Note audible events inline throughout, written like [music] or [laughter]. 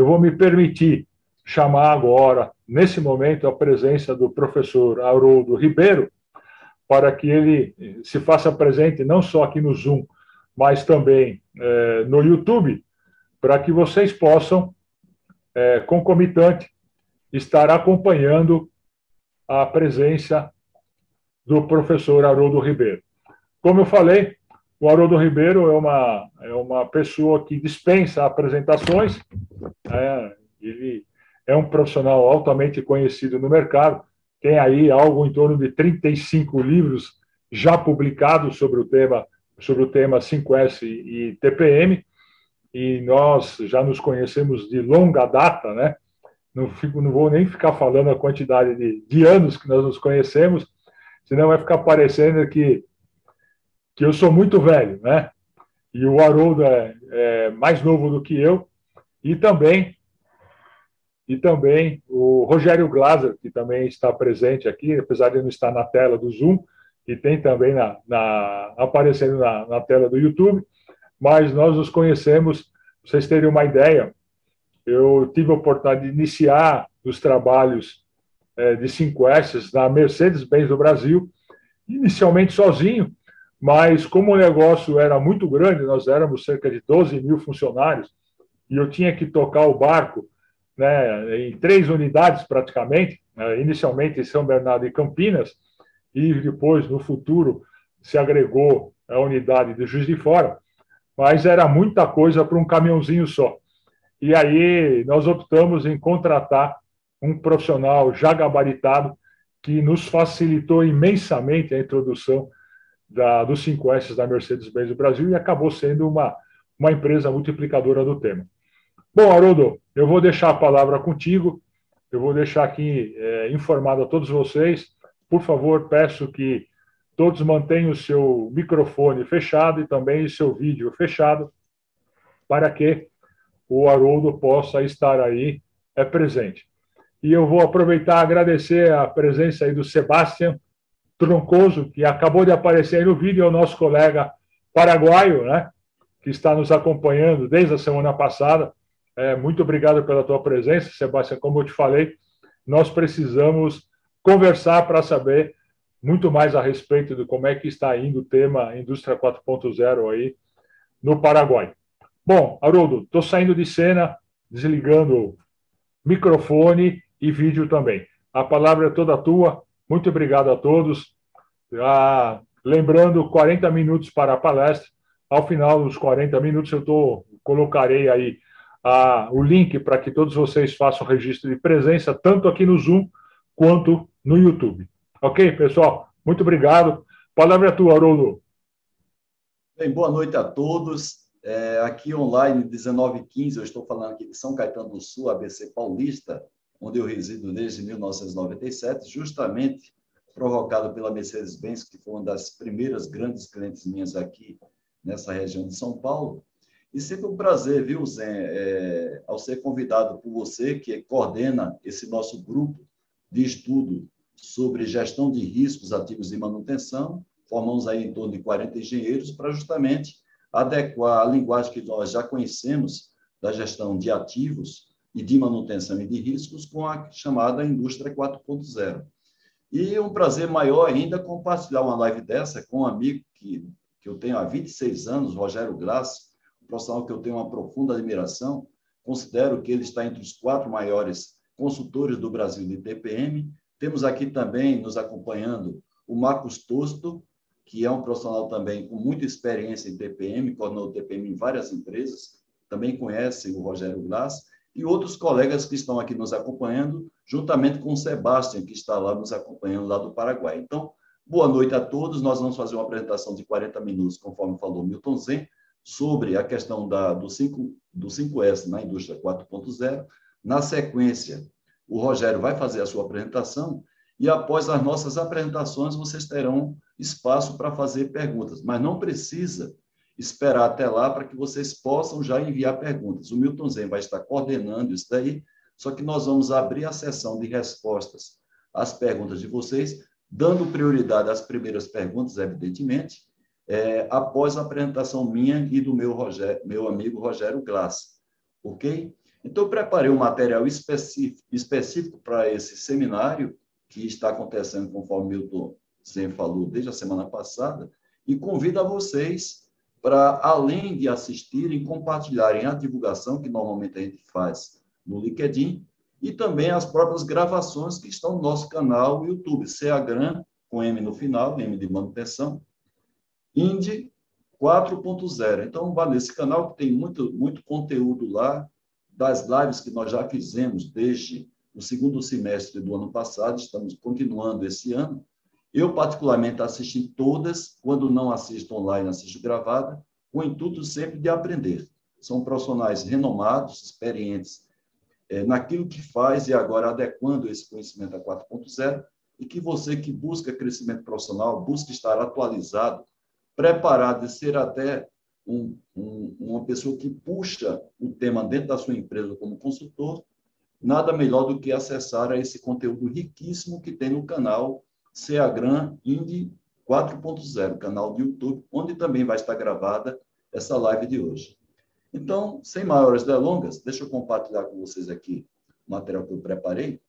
eu vou me permitir chamar agora, nesse momento, a presença do professor Haroldo Ribeiro, para que ele se faça presente não só aqui no Zoom, mas também é, no YouTube, para que vocês possam, é, concomitante, estar acompanhando a presença do professor Haroldo Ribeiro. Como eu falei, o Haroldo Ribeiro é uma, é uma pessoa que dispensa apresentações, é, ele é um profissional altamente conhecido no mercado, tem aí algo em torno de 35 livros já publicados sobre o tema sobre o tema 5S e TPM, e nós já nos conhecemos de longa data, né? Não, fico, não vou nem ficar falando a quantidade de, de anos que nós nos conhecemos, senão vai ficar parecendo que que eu sou muito velho, né? E o Haroldo é, é mais novo do que eu, e também e também o Rogério Glaser, que também está presente aqui, apesar de não estar na tela do Zoom, e tem também na, na aparecendo na, na, tela do YouTube, mas nós nos conhecemos, para vocês terem uma ideia, eu tive a oportunidade de iniciar os trabalhos é, de 5S na Mercedes-Benz do Brasil, inicialmente sozinho, mas como o negócio era muito grande, nós éramos cerca de 12 mil funcionários, e eu tinha que tocar o barco né, em três unidades praticamente, né, inicialmente em São Bernardo e Campinas, e depois, no futuro, se agregou a unidade de Juiz de Fora, mas era muita coisa para um caminhãozinho só. E aí nós optamos em contratar um profissional já gabaritado que nos facilitou imensamente a introdução da, dos 5S da Mercedes-Benz do Brasil e acabou sendo uma, uma empresa multiplicadora do tema. Bom, Haroldo, eu vou deixar a palavra contigo, eu vou deixar aqui é, informado a todos vocês. Por favor, peço que todos mantenham o seu microfone fechado e também o seu vídeo fechado, para que o Haroldo possa estar aí é, presente. E eu vou aproveitar e agradecer a presença aí do Sebastião, Troncoso, que acabou de aparecer aí no vídeo, é o nosso colega paraguaio, né, que está nos acompanhando desde a semana passada. É, muito obrigado pela tua presença, Sebastião. Como eu te falei, nós precisamos conversar para saber muito mais a respeito de como é que está indo o tema Indústria 4.0 aí no Paraguai. Bom, Haroldo, estou saindo de cena, desligando microfone e vídeo também. A palavra é toda tua. Muito obrigado a todos. Ah, lembrando, 40 minutos para a palestra. Ao final dos 40 minutos, eu tô, colocarei aí ah, o link para que todos vocês façam registro de presença, tanto aqui no Zoom quanto no YouTube. Ok, pessoal? Muito obrigado. Palavra é tua, Haroldo. Bem, boa noite a todos. É, aqui online, 19h15, eu estou falando aqui de São Caetano do Sul, ABC Paulista, onde eu resido desde 1997, justamente provocado pela Mercedes-Benz, que foi uma das primeiras grandes clientes minhas aqui nessa região de São Paulo. E sempre um prazer, viu, Zé, é, ao ser convidado por você, que coordena esse nosso grupo de estudo sobre gestão de riscos ativos de manutenção. Formamos aí em torno de 40 engenheiros para justamente adequar a linguagem que nós já conhecemos da gestão de ativos e de manutenção e de riscos com a chamada indústria 4.0. E um prazer maior ainda compartilhar uma live dessa com um amigo que, que eu tenho há 26 anos, Rogério Glass, um profissional que eu tenho uma profunda admiração. Considero que ele está entre os quatro maiores consultores do Brasil de TPM. Temos aqui também nos acompanhando o Marcos Tosto, que é um profissional também com muita experiência em TPM, coordenou TPM em várias empresas, também conhece o Rogério Glass e outros colegas que estão aqui nos acompanhando, juntamente com o Sebastião, que está lá nos acompanhando lá do Paraguai. Então, boa noite a todos. Nós vamos fazer uma apresentação de 40 minutos, conforme falou Milton Zen, sobre a questão da, do, 5, do 5S na indústria 4.0. Na sequência, o Rogério vai fazer a sua apresentação e após as nossas apresentações vocês terão espaço para fazer perguntas, mas não precisa esperar até lá para que vocês possam já enviar perguntas. O Milton Zen vai estar coordenando isso daí, só que nós vamos abrir a sessão de respostas às perguntas de vocês, dando prioridade às primeiras perguntas, evidentemente, é, após a apresentação minha e do meu, meu amigo Rogério Glass, ok? Então, preparei um material específico, específico para esse seminário, que está acontecendo, conforme o Milton sempre falou, desde a semana passada, e convido a vocês para, além de assistirem, compartilharem a divulgação, que normalmente a gente faz no LinkedIn, e também as próprias gravações que estão no nosso canal YouTube, CAGRAM, com M no final, M de manutenção, Indy 4.0. Então, vá nesse canal que tem muito, muito conteúdo lá, das lives que nós já fizemos desde o segundo semestre do ano passado, estamos continuando esse ano. Eu, particularmente, assisti todas, quando não assisto online, assisto gravada, com o intuito sempre de aprender. São profissionais renomados, experientes é, naquilo que faz e agora adequando esse conhecimento a 4.0 e que você que busca crescimento profissional, busca estar atualizado, preparado e ser até um, um, uma pessoa que puxa o tema dentro da sua empresa como consultor, nada melhor do que acessar a esse conteúdo riquíssimo que tem no canal Ceagran Indie 4.0, canal do YouTube, onde também vai estar gravada essa live de hoje. Então, sem maiores delongas, deixa eu compartilhar com vocês aqui o material que eu preparei.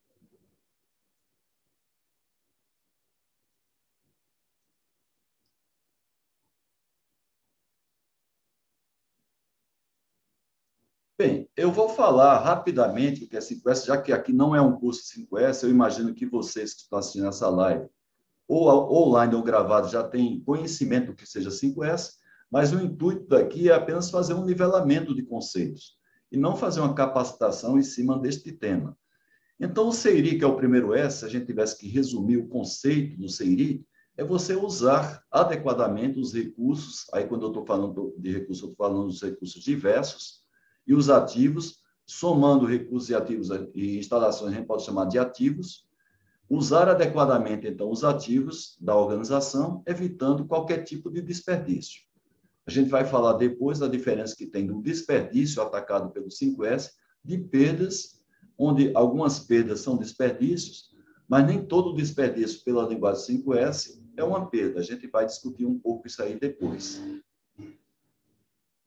Bem, eu vou falar rapidamente o que é 5S, já que aqui não é um curso 5S, eu imagino que vocês que estão assistindo essa live, ou online ou gravado, já têm conhecimento do que seja 5S, mas o intuito daqui é apenas fazer um nivelamento de conceitos e não fazer uma capacitação em cima deste tema. Então, o CEIRI, que é o primeiro S, se a gente tivesse que resumir o conceito do CEIRI, é você usar adequadamente os recursos, aí quando eu estou falando de recursos, eu estou falando dos recursos diversos, e os ativos, somando recursos e ativos e instalações, a gente pode chamar de ativos, usar adequadamente, então, os ativos da organização, evitando qualquer tipo de desperdício. A gente vai falar depois da diferença que tem do desperdício atacado pelo 5S, de perdas, onde algumas perdas são desperdícios, mas nem todo desperdício pela linguagem 5S é uma perda. A gente vai discutir um pouco isso aí depois.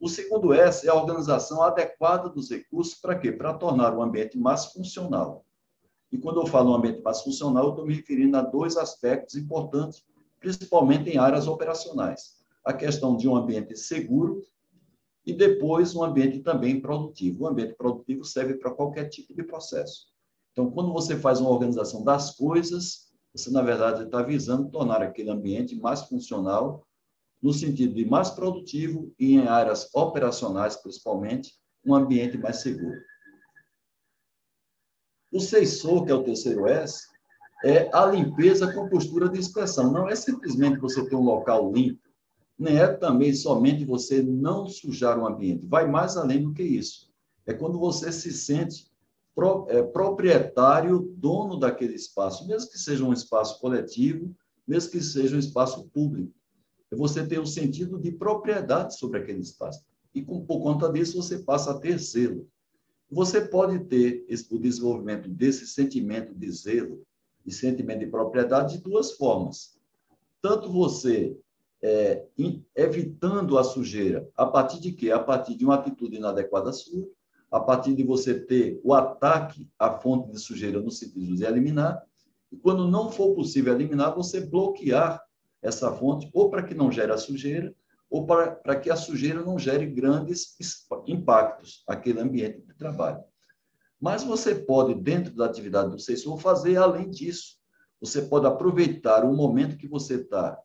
O segundo S é a organização adequada dos recursos para quê? Para tornar o ambiente mais funcional. E quando eu falo um ambiente mais funcional, eu estou me referindo a dois aspectos importantes, principalmente em áreas operacionais. A questão de um ambiente seguro e depois um ambiente também produtivo. O ambiente produtivo serve para qualquer tipo de processo. Então, quando você faz uma organização das coisas, você, na verdade, está visando tornar aquele ambiente mais funcional no sentido de mais produtivo e em áreas operacionais, principalmente, um ambiente mais seguro. O sensor, que é o terceiro S, é a limpeza com postura de inspeção. Não é simplesmente você ter um local limpo, nem é também somente você não sujar o ambiente. Vai mais além do que isso. É quando você se sente pro, é, proprietário, dono daquele espaço, mesmo que seja um espaço coletivo, mesmo que seja um espaço público é você ter um sentido de propriedade sobre aquele espaço. E com, por conta disso, você passa a ter zelo. Você pode ter esse, o desenvolvimento desse sentimento de zelo e sentimento de propriedade de duas formas. Tanto você é, evitando a sujeira, a partir de quê? A partir de uma atitude inadequada sua, a partir de você ter o ataque à fonte de sujeira no sentido de eliminar, e quando não for possível eliminar, você bloquear essa fonte, ou para que não gere a sujeira, ou para, para que a sujeira não gere grandes impactos àquele ambiente de trabalho. Mas você pode, dentro da atividade do sensor, fazer além disso. Você pode aproveitar o momento que você está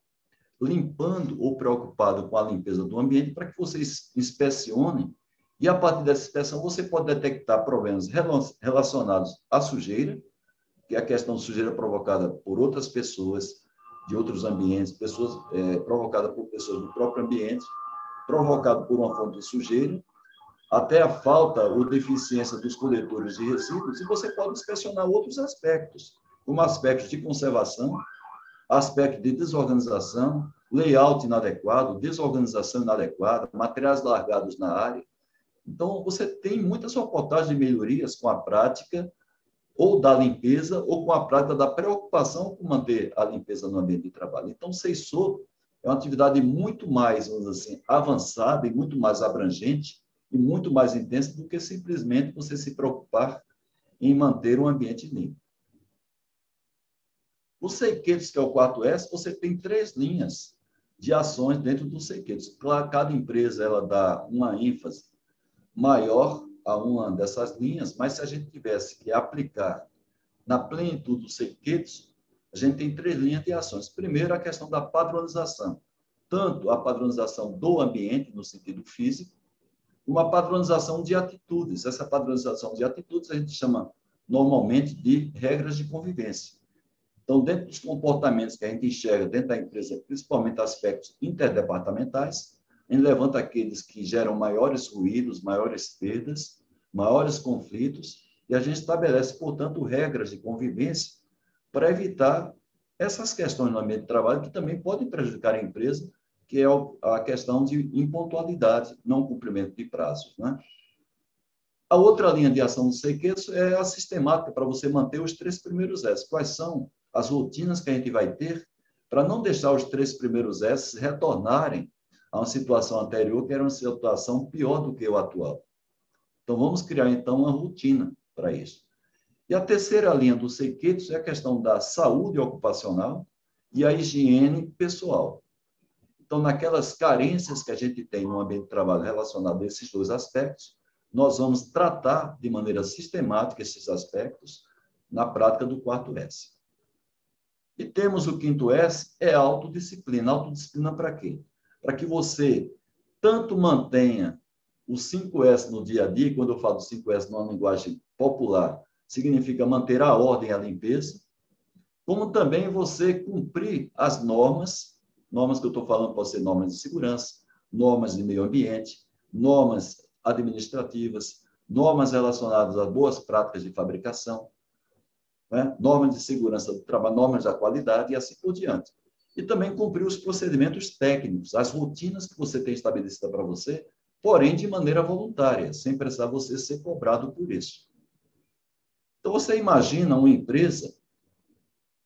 limpando ou preocupado com a limpeza do ambiente para que você inspecione e, a partir dessa inspeção, você pode detectar problemas relacionados à sujeira, que é a questão de sujeira provocada por outras pessoas, de outros ambientes, pessoas é, por pessoas do próprio ambiente, provocado por uma fonte de sujeira, até a falta ou deficiência dos coletores de resíduos, e você pode inspecionar outros aspectos, como aspectos de conservação, aspecto de desorganização, layout inadequado, desorganização inadequada, materiais largados na área. Então, você tem muitas reportagens de melhorias com a prática ou da limpeza, ou com a prática da preocupação com manter a limpeza no ambiente de trabalho. Então, o CEISO é uma atividade muito mais, vamos dizer assim, avançada e muito mais abrangente e muito mais intensa do que simplesmente você se preocupar em manter um ambiente limpo. O Seiquetos, que é o 4S, você tem três linhas de ações dentro do Seiquetos. Cada empresa ela dá uma ênfase maior a uma dessas linhas, mas se a gente tivesse que aplicar na plenitude do Seiquetos, a gente tem três linhas de ações. Primeiro, a questão da padronização. Tanto a padronização do ambiente, no sentido físico, uma padronização de atitudes. Essa padronização de atitudes a gente chama normalmente de regras de convivência. Então, dentro dos comportamentos que a gente enxerga dentro da empresa, principalmente aspectos interdepartamentais, gente levanta aqueles que geram maiores ruídos, maiores perdas, maiores conflitos, e a gente estabelece, portanto, regras de convivência para evitar essas questões no ambiente de trabalho que também podem prejudicar a empresa, que é a questão de impontualidade, não cumprimento de prazos. Né? A outra linha de ação do Sequeço é a sistemática para você manter os três primeiros S. Quais são as rotinas que a gente vai ter para não deixar os três primeiros S retornarem a uma situação anterior, que era uma situação pior do que o atual. Então, vamos criar, então, uma rotina para isso. E a terceira linha do Sequetos é a questão da saúde ocupacional e a higiene pessoal. Então, naquelas carências que a gente tem no ambiente de trabalho relacionado a esses dois aspectos, nós vamos tratar de maneira sistemática esses aspectos na prática do quarto S. E temos o quinto S, é autodisciplina. Autodisciplina para quê? Para que você tanto mantenha o 5S no dia a dia, quando eu falo 5S numa linguagem popular, significa manter a ordem e a limpeza, como também você cumprir as normas, normas que eu estou falando podem ser normas de segurança, normas de meio ambiente, normas administrativas, normas relacionadas a boas práticas de fabricação, né? normas de segurança do trabalho, normas da qualidade e assim por diante. E também cumprir os procedimentos técnicos, as rotinas que você tem estabelecida para você, porém de maneira voluntária, sem precisar você ser cobrado por isso. Então, você imagina uma empresa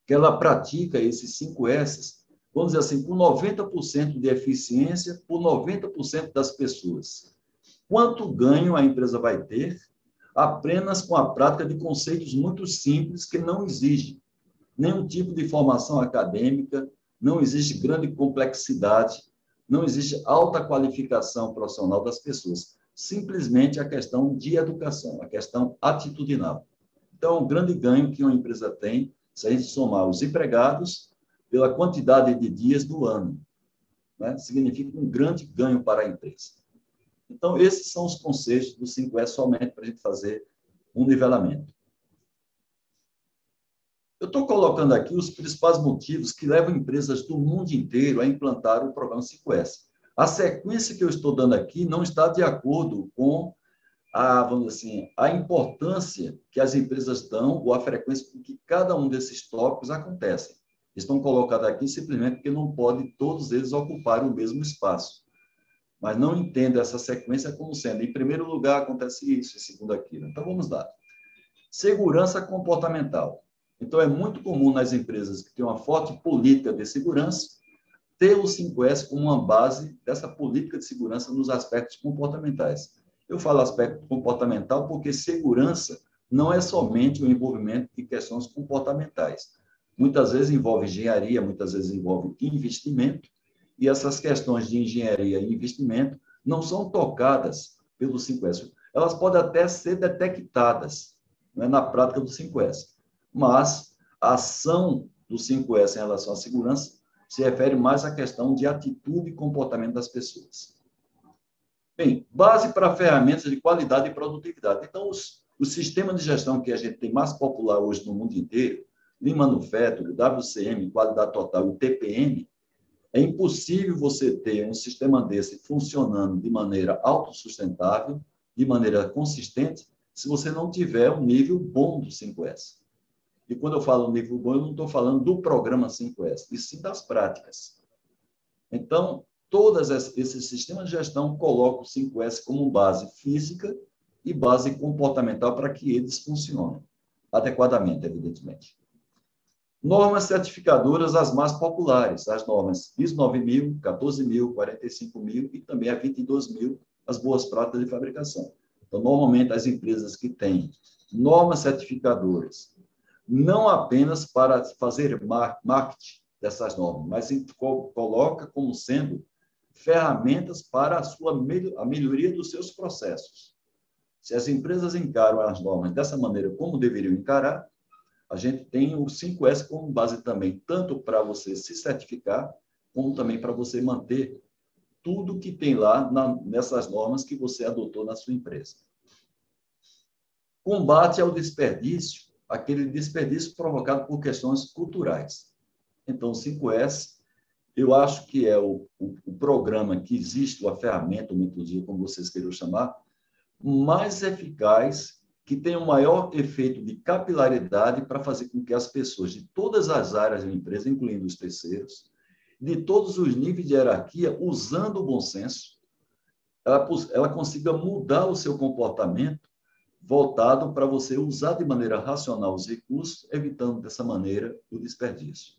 que ela pratica esses 5 S, vamos dizer assim, com 90% de eficiência por 90% das pessoas. Quanto ganho a empresa vai ter apenas com a prática de conceitos muito simples que não exigem nenhum tipo de formação acadêmica, não existe grande complexidade, não existe alta qualificação profissional das pessoas. Simplesmente a questão de educação, a questão atitudinal. Então, o grande ganho que uma empresa tem, se a gente somar os empregados pela quantidade de dias do ano, né, significa um grande ganho para a empresa. Então, esses são os conceitos do 5S somente para a gente fazer um nivelamento. Eu estou colocando aqui os principais motivos que levam empresas do mundo inteiro a implantar o programa 5S. A sequência que eu estou dando aqui não está de acordo com a, vamos assim, a importância que as empresas dão ou a frequência com que cada um desses tópicos acontecem. Estão colocados aqui simplesmente porque não pode todos eles ocuparem o mesmo espaço mas não entendo essa sequência como sendo, em primeiro lugar, acontece isso, em segundo, aquilo. Então, vamos lá. Segurança comportamental. Então, é muito comum nas empresas que têm uma forte política de segurança ter o 5S como uma base dessa política de segurança nos aspectos comportamentais. Eu falo aspecto comportamental porque segurança não é somente o envolvimento de questões comportamentais. Muitas vezes envolve engenharia, muitas vezes envolve investimento, e essas questões de engenharia e investimento não são tocadas pelo 5S. Elas podem até ser detectadas né, na prática do 5S, mas a ação do 5S em relação à segurança se refere mais à questão de atitude e comportamento das pessoas. Bem, base para ferramentas de qualidade e produtividade. Então, os, o sistema de gestão que a gente tem mais popular hoje no mundo inteiro, Lean Manufacturing, WCM, Qualidade Total e TPM, é impossível você ter um sistema desse funcionando de maneira autossustentável, de maneira consistente, se você não tiver um nível bom do 5S. E quando eu falo nível bom, eu não estou falando do programa 5S, e sim das práticas. Então, todos esses sistemas de gestão colocam o 5S como base física e base comportamental para que eles funcionem adequadamente, evidentemente. Normas certificadoras, as mais populares, as normas ISO 9000, 14000, 45000 e também a 22000 as boas práticas de fabricação. Então, normalmente, as empresas que têm normas certificadoras, não apenas para fazer marketing dessas normas, mas coloca como sendo ferramentas para a sua a melhoria dos seus processos. Se as empresas encaram as normas dessa maneira como deveriam encarar, a gente tem o 5S como base também, tanto para você se certificar, como também para você manter tudo que tem lá na, nessas normas que você adotou na sua empresa. Combate ao desperdício, aquele desperdício provocado por questões culturais. Então, o 5S, eu acho que é o, o, o programa que existe, a ferramenta, o metodologia, como vocês queiram chamar, mais eficaz, que tem o maior efeito de capilaridade para fazer com que as pessoas de todas as áreas da empresa, incluindo os terceiros, de todos os níveis de hierarquia, usando o bom senso, ela, ela consiga mudar o seu comportamento voltado para você usar de maneira racional os recursos, evitando dessa maneira o desperdício.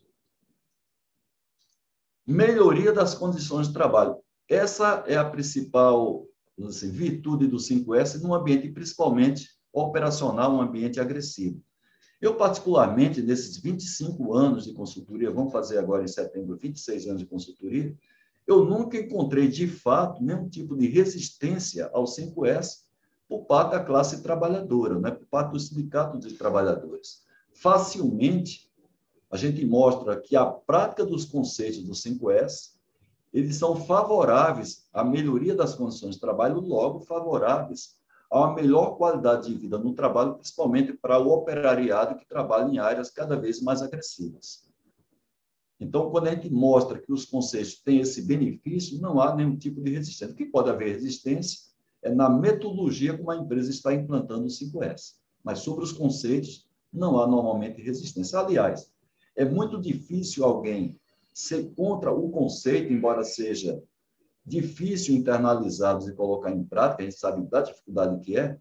Melhoria das condições de trabalho. Essa é a principal assim, virtude do 5S num ambiente principalmente operacional, um ambiente agressivo. Eu, particularmente, nesses 25 anos de consultoria, vamos fazer agora em setembro 26 anos de consultoria, eu nunca encontrei, de fato, nenhum tipo de resistência ao 5S por parte da classe trabalhadora, né? por parte do sindicato de trabalhadores. Facilmente, a gente mostra que a prática dos conceitos do 5S, eles são favoráveis à melhoria das condições de trabalho, logo favoráveis a uma melhor qualidade de vida no trabalho, principalmente para o operariado que trabalha em áreas cada vez mais agressivas. Então, quando a gente mostra que os conceitos têm esse benefício, não há nenhum tipo de resistência. O que pode haver resistência é na metodologia como a empresa está implantando o 5S. Mas sobre os conceitos, não há normalmente resistência. Aliás, é muito difícil alguém ser contra o conceito, embora seja difícil internalizá-los e colocar em prática, a gente sabe da dificuldade que é,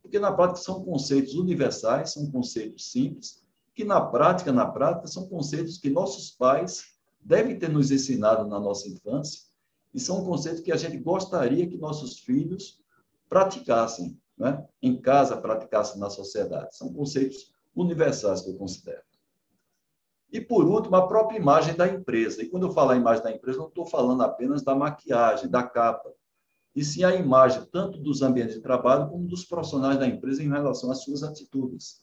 porque na prática são conceitos universais, são conceitos simples, que na prática, na prática, são conceitos que nossos pais devem ter nos ensinado na nossa infância, e são conceitos que a gente gostaria que nossos filhos praticassem, né? em casa, praticassem na sociedade. São conceitos universais que eu considero. E, por último, a própria imagem da empresa. E quando eu falo a imagem da empresa, não estou falando apenas da maquiagem, da capa, e sim a imagem tanto dos ambientes de trabalho como dos profissionais da empresa em relação às suas atitudes.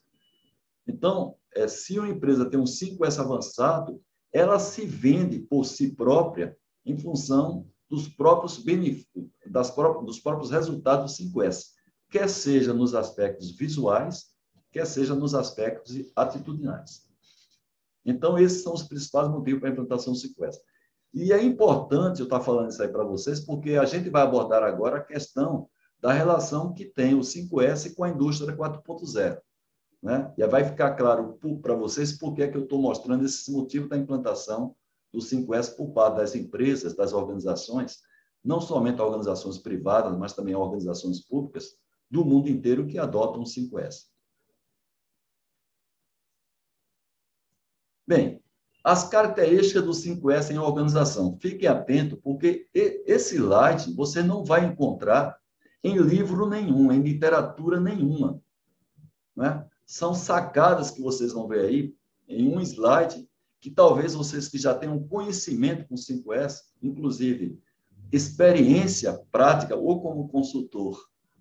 Então, é, se uma empresa tem um 5S avançado, ela se vende por si própria em função dos próprios benefícios, das próprias, dos próprios resultados do 5S, quer seja nos aspectos visuais, quer seja nos aspectos atitudinais. Então, esses são os principais motivos para a implantação do 5S. E é importante eu estar falando isso aí para vocês, porque a gente vai abordar agora a questão da relação que tem o 5S com a indústria 4.0. Né? E vai ficar claro para vocês por que, é que eu estou mostrando esse motivo da implantação do 5S por parte das empresas, das organizações, não somente organizações privadas, mas também organizações públicas do mundo inteiro que adotam o 5S. Bem, as características do 5S em organização. Fiquem atento, porque esse slide você não vai encontrar em livro nenhum, em literatura nenhuma. Né? São sacadas que vocês vão ver aí em um slide que talvez vocês que já tenham conhecimento com 5S, inclusive experiência prática, ou como consultor,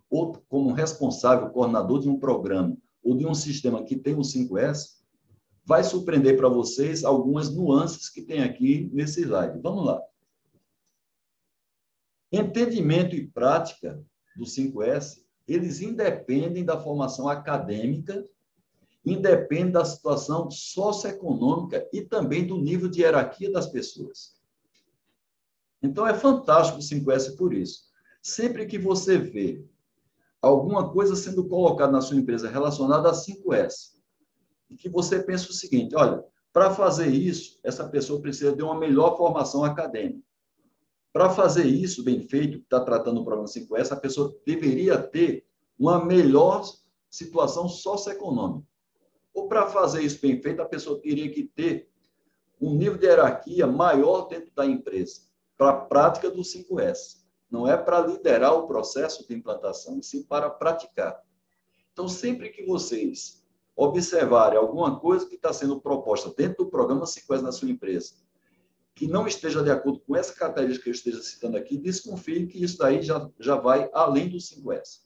ou como responsável, coordenador de um programa, ou de um sistema que tem o 5S, vai surpreender para vocês algumas nuances que tem aqui nesse slide. Vamos lá. Entendimento e prática do 5S, eles independem da formação acadêmica, independem da situação socioeconômica e também do nível de hierarquia das pessoas. Então, é fantástico o 5S por isso. Sempre que você vê alguma coisa sendo colocada na sua empresa relacionada a 5S, e que você pensa o seguinte: olha, para fazer isso, essa pessoa precisa de uma melhor formação acadêmica. Para fazer isso bem feito, está tratando o problema 5S, a pessoa deveria ter uma melhor situação socioeconômica. Ou para fazer isso bem feito, a pessoa teria que ter um nível de hierarquia maior dentro da empresa, para a prática do 5S. não é para liderar o processo de implantação, sim para praticar. Então, sempre que vocês observarem alguma coisa que está sendo proposta dentro do programa 5S na sua empresa, que não esteja de acordo com essa característica que eu esteja citando aqui, desconfie que isso daí já, já vai além do 5S.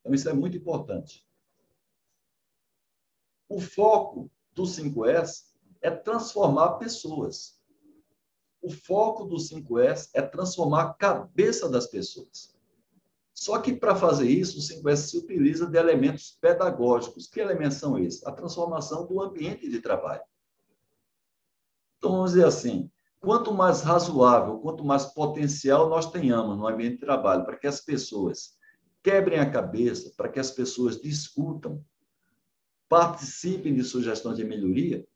Então, isso é muito importante. O foco do 5S é transformar pessoas. O foco do 5S é transformar a cabeça das pessoas. Só que para fazer isso, o 5S se utiliza de elementos pedagógicos. Que elementos são esses? A transformação do ambiente de trabalho. Então, vamos dizer assim, quanto mais razoável, quanto mais potencial nós tenhamos no ambiente de trabalho, para que as pessoas quebrem a cabeça, para que as pessoas discutam, participem de sugestões de melhoria,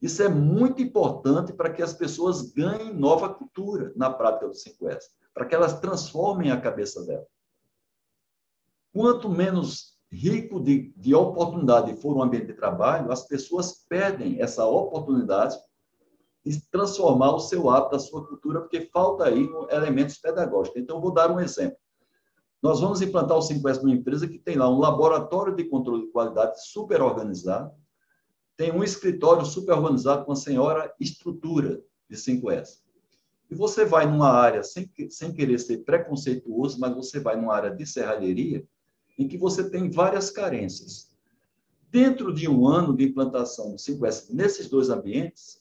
isso é muito importante para que as pessoas ganhem nova cultura na prática do 5S, para que elas transformem a cabeça dela. Quanto menos rico de, de oportunidade for o ambiente de trabalho, as pessoas perdem essa oportunidade de transformar o seu hábito, a sua cultura, porque falta aí elementos pedagógicos. Então, vou dar um exemplo. Nós vamos implantar o 5S numa empresa que tem lá um laboratório de controle de qualidade super organizado, tem um escritório super organizado com a senhora estrutura de 5S. E você vai numa área, sem, sem querer ser preconceituoso, mas você vai numa área de serralheria, em que você tem várias carências. Dentro de um ano de implantação do 5S nesses dois ambientes,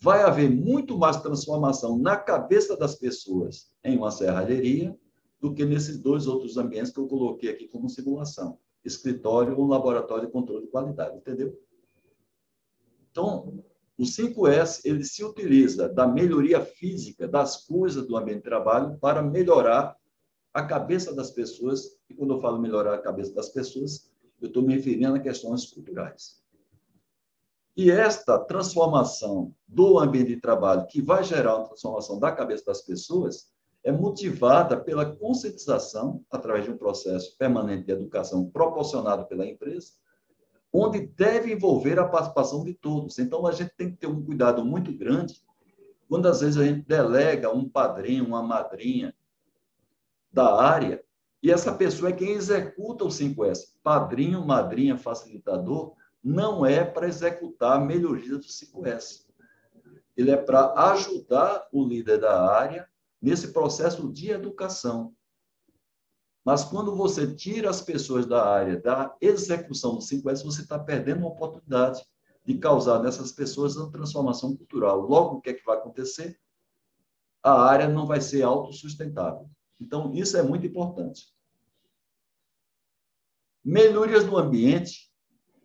vai haver muito mais transformação na cabeça das pessoas em uma serralheria do que nesses dois outros ambientes que eu coloquei aqui como simulação, escritório ou laboratório de controle de qualidade, entendeu? Então, o 5S ele se utiliza da melhoria física das coisas do ambiente de trabalho para melhorar a cabeça das pessoas. E quando eu falo melhorar a cabeça das pessoas, eu estou me referindo a questões culturais. E esta transformação do ambiente de trabalho, que vai gerar uma transformação da cabeça das pessoas, é motivada pela conscientização, através de um processo permanente de educação proporcionado pela empresa, onde deve envolver a participação de todos. Então, a gente tem que ter um cuidado muito grande quando, às vezes, a gente delega um padrinho, uma madrinha da área, e essa pessoa é quem executa o 5S. Padrinho, madrinha, facilitador, não é para executar a melhoria do 5S. Ele é para ajudar o líder da área nesse processo de educação. Mas quando você tira as pessoas da área da execução do 5S, você está perdendo uma oportunidade de causar nessas pessoas uma transformação cultural. Logo, o que é que vai acontecer? A área não vai ser autossustentável. Então, isso é muito importante. Melhorias do ambiente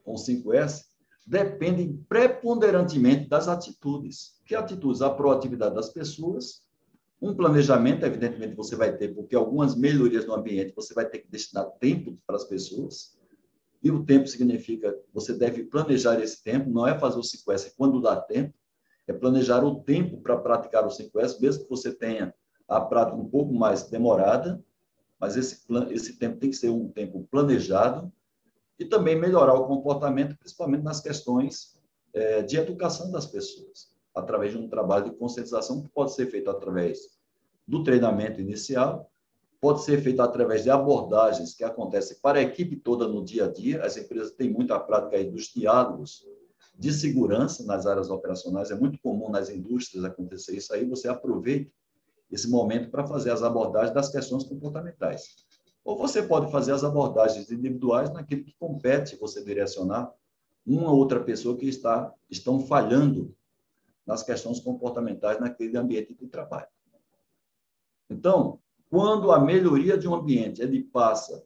com 5S dependem preponderantemente das atitudes. Que atitudes? A proatividade das pessoas, um planejamento, evidentemente, você vai ter, porque algumas melhorias no ambiente você vai ter que destinar tempo para as pessoas. E o tempo significa você deve planejar esse tempo, não é fazer o 5S quando dá tempo, é planejar o tempo para praticar o 5S, mesmo que você tenha a prática um pouco mais demorada, mas esse, esse tempo tem que ser um tempo planejado e também melhorar o comportamento, principalmente nas questões é, de educação das pessoas, através de um trabalho de conscientização que pode ser feito através do treinamento inicial, pode ser feito através de abordagens que acontecem para a equipe toda no dia a dia. As empresas têm muita prática aí dos diálogos de segurança nas áreas operacionais. É muito comum nas indústrias acontecer isso aí. Você aproveita esse momento para fazer as abordagens das questões comportamentais. Ou você pode fazer as abordagens individuais naquilo que compete você direcionar uma ou outra pessoa que está estão falhando nas questões comportamentais naquele ambiente de trabalho. Então, quando a melhoria de um ambiente ele passa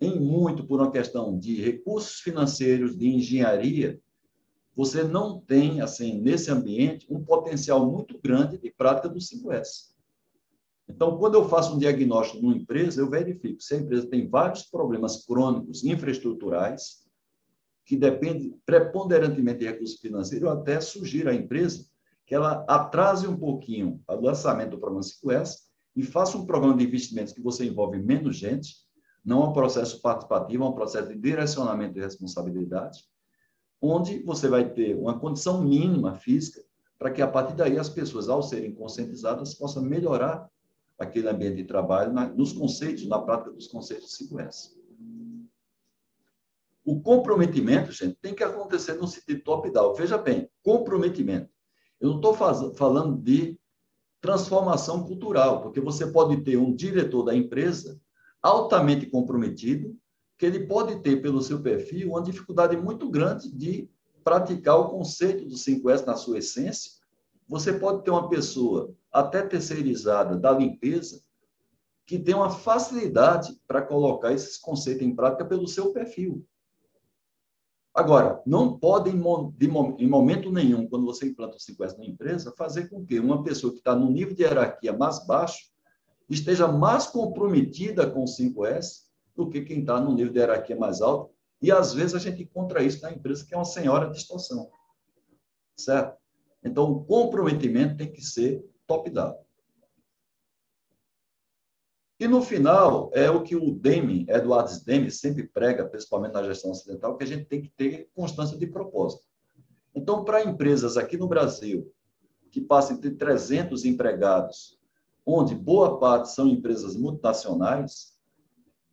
em muito por uma questão de recursos financeiros, de engenharia, você não tem, assim, nesse ambiente, um potencial muito grande de prática do 5S. Então, quando eu faço um diagnóstico numa empresa, eu verifico se a empresa tem vários problemas crônicos infraestruturais, que dependem preponderantemente de recursos financeiros, eu até sugiro à empresa que ela atrase um pouquinho o lançamento do programa 5S e faça um programa de investimentos que você envolve menos gente, não é um processo participativo, é um processo de direcionamento de responsabilidade, onde você vai ter uma condição mínima física para que, a partir daí, as pessoas, ao serem conscientizadas, possam melhorar aquele ambiente de trabalho nos conceitos, na prática dos conceitos de 5S. O comprometimento, gente, tem que acontecer no sentido top-down. Veja bem, comprometimento. Eu não estou falando de transformação cultural, porque você pode ter um diretor da empresa altamente comprometido, que ele pode ter, pelo seu perfil, uma dificuldade muito grande de praticar o conceito do 5S na sua essência. Você pode ter uma pessoa até terceirizada da limpeza, que tem uma facilidade para colocar esses conceitos em prática pelo seu perfil. Agora, não pode, em momento nenhum, quando você implanta o 5S na empresa, fazer com que uma pessoa que está no nível de hierarquia mais baixo esteja mais comprometida com o 5S do que quem está no nível de hierarquia mais alto. E, às vezes, a gente encontra isso na empresa, que é uma senhora distorção. Certo? Então, o comprometimento tem que ser top-down. E no final, é o que o Deming, Edward Deming, sempre prega, principalmente na gestão ocidental, que a gente tem que ter constância de propósito. Então, para empresas aqui no Brasil, que passam entre 300 empregados, onde boa parte são empresas multinacionais,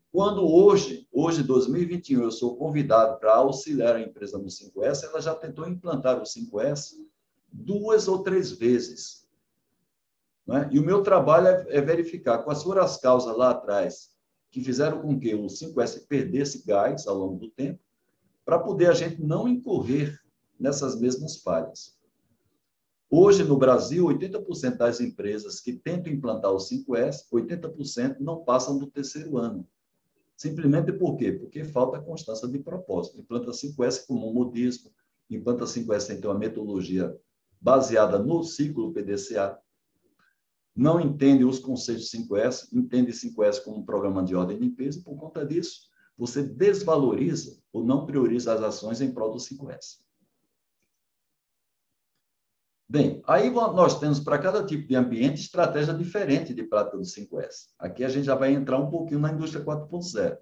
quando hoje, hoje 2021, eu sou convidado para auxiliar a empresa no 5S, ela já tentou implantar o 5S duas ou três vezes. Né? E o meu trabalho é, é verificar quais foram as causas lá atrás que fizeram com que o 5S perdesse gás ao longo do tempo, para poder a gente não incorrer nessas mesmas falhas. Hoje, no Brasil, 80% das empresas que tentam implantar o 5S, 80% não passam do terceiro ano. Simplesmente por quê? Porque falta constância de propósito. Implanta 5S como um modismo, implanta 5S sem ter uma metodologia baseada no ciclo PDCA, não entende os conceitos 5S, entende 5S como um programa de ordem e limpeza, por conta disso, você desvaloriza ou não prioriza as ações em prol do 5S. Bem, aí nós temos para cada tipo de ambiente estratégia diferente de prática do 5S. Aqui a gente já vai entrar um pouquinho na indústria 4.0.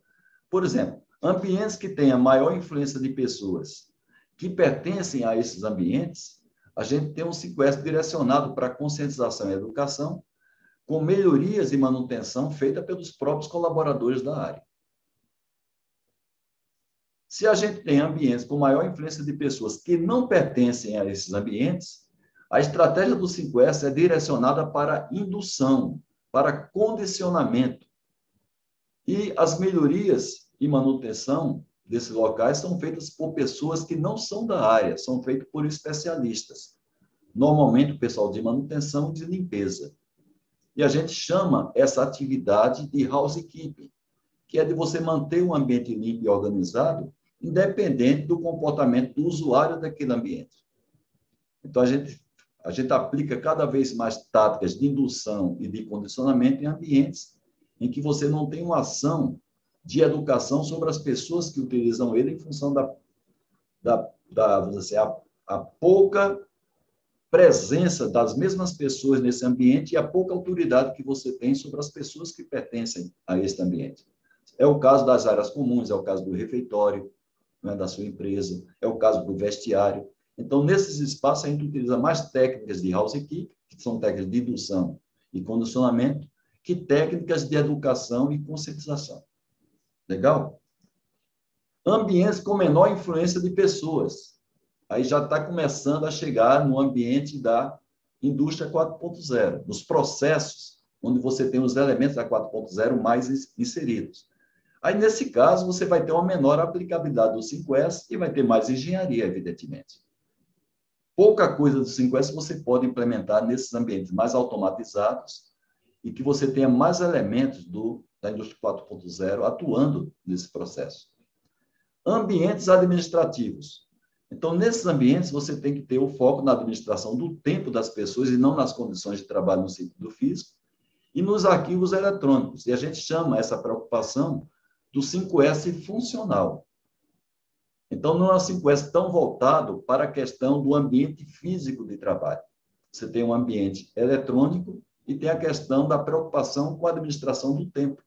Por exemplo, ambientes que tenham maior influência de pessoas que pertencem a esses ambientes, a gente tem um 5S direcionado para conscientização e educação, com melhorias e manutenção feita pelos próprios colaboradores da área. Se a gente tem ambientes com maior influência de pessoas que não pertencem a esses ambientes, a estratégia do 5S é direcionada para indução, para condicionamento. E as melhorias e manutenção desses locais são feitas por pessoas que não são da área, são feitas por especialistas. Normalmente, o pessoal de manutenção e de limpeza. E a gente chama essa atividade de housekeeping, que é de você manter um ambiente limpo e organizado, independente do comportamento do usuário daquele ambiente. Então, a gente, a gente aplica cada vez mais táticas de indução e de condicionamento em ambientes em que você não tem uma ação de educação sobre as pessoas que utilizam ele em função da, da, da vamos dizer, a, a pouca presença das mesmas pessoas nesse ambiente e a pouca autoridade que você tem sobre as pessoas que pertencem a este ambiente. É o caso das áreas comuns, é o caso do refeitório, né, da sua empresa, é o caso do vestiário. Então, nesses espaços, a gente utiliza mais técnicas de housekeeping, que são técnicas de indução e condicionamento, que técnicas de educação e conscientização. Legal? Ambientes com menor influência de pessoas. Aí já está começando a chegar no ambiente da indústria 4.0, nos processos onde você tem os elementos da 4.0 mais inseridos. Aí, nesse caso, você vai ter uma menor aplicabilidade do 5S e vai ter mais engenharia, evidentemente. Pouca coisa do 5S você pode implementar nesses ambientes mais automatizados e que você tenha mais elementos do da indústria 4.0 atuando nesse processo. Ambientes administrativos. Então, nesses ambientes, você tem que ter o foco na administração do tempo das pessoas e não nas condições de trabalho no sentido físico, e nos arquivos eletrônicos. E a gente chama essa preocupação do 5S funcional. Então, não é um 5S tão voltado para a questão do ambiente físico de trabalho. Você tem um ambiente eletrônico e tem a questão da preocupação com a administração do tempo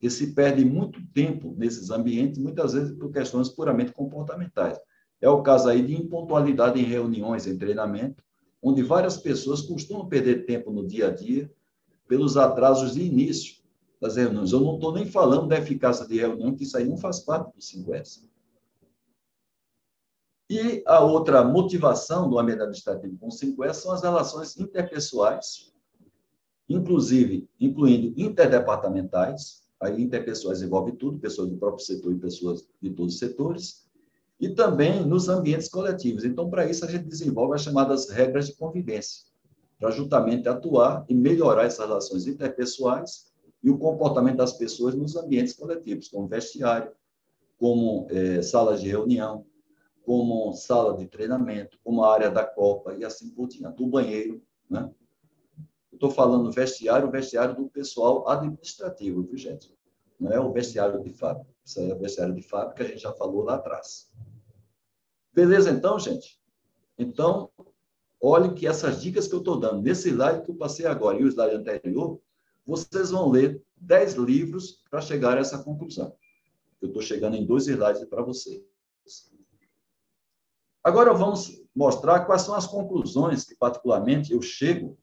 que se perde muito tempo nesses ambientes, muitas vezes por questões puramente comportamentais. É o caso aí de impontualidade em reuniões, em treinamento, onde várias pessoas costumam perder tempo no dia a dia, pelos atrasos de início das reuniões. Eu não estou nem falando da eficácia de reunião, que isso aí não faz parte do 5S. E a outra motivação do ambiente administrativo com o 5S são as relações interpessoais, inclusive, incluindo interdepartamentais, aí interpessoais envolve tudo, pessoas do próprio setor e pessoas de todos os setores, e também nos ambientes coletivos. Então, para isso, a gente desenvolve as chamadas regras de convivência, para justamente atuar e melhorar essas relações interpessoais e o comportamento das pessoas nos ambientes coletivos, como vestiário, como é, salas de reunião, como sala de treinamento, como a área da copa e assim por diante, o banheiro, né? Estou falando vestiário, vestiário do pessoal administrativo, viu, gente? Não é o vestiário de fábrica. Isso é o vestiário de fábrica, a gente já falou lá atrás. Beleza, então, gente? Então, olhe que essas dicas que eu estou dando, nesse slide que eu passei agora e o slide anterior, vocês vão ler 10 livros para chegar a essa conclusão. Eu estou chegando em dois slides para vocês. Agora vamos mostrar quais são as conclusões que, particularmente, eu chego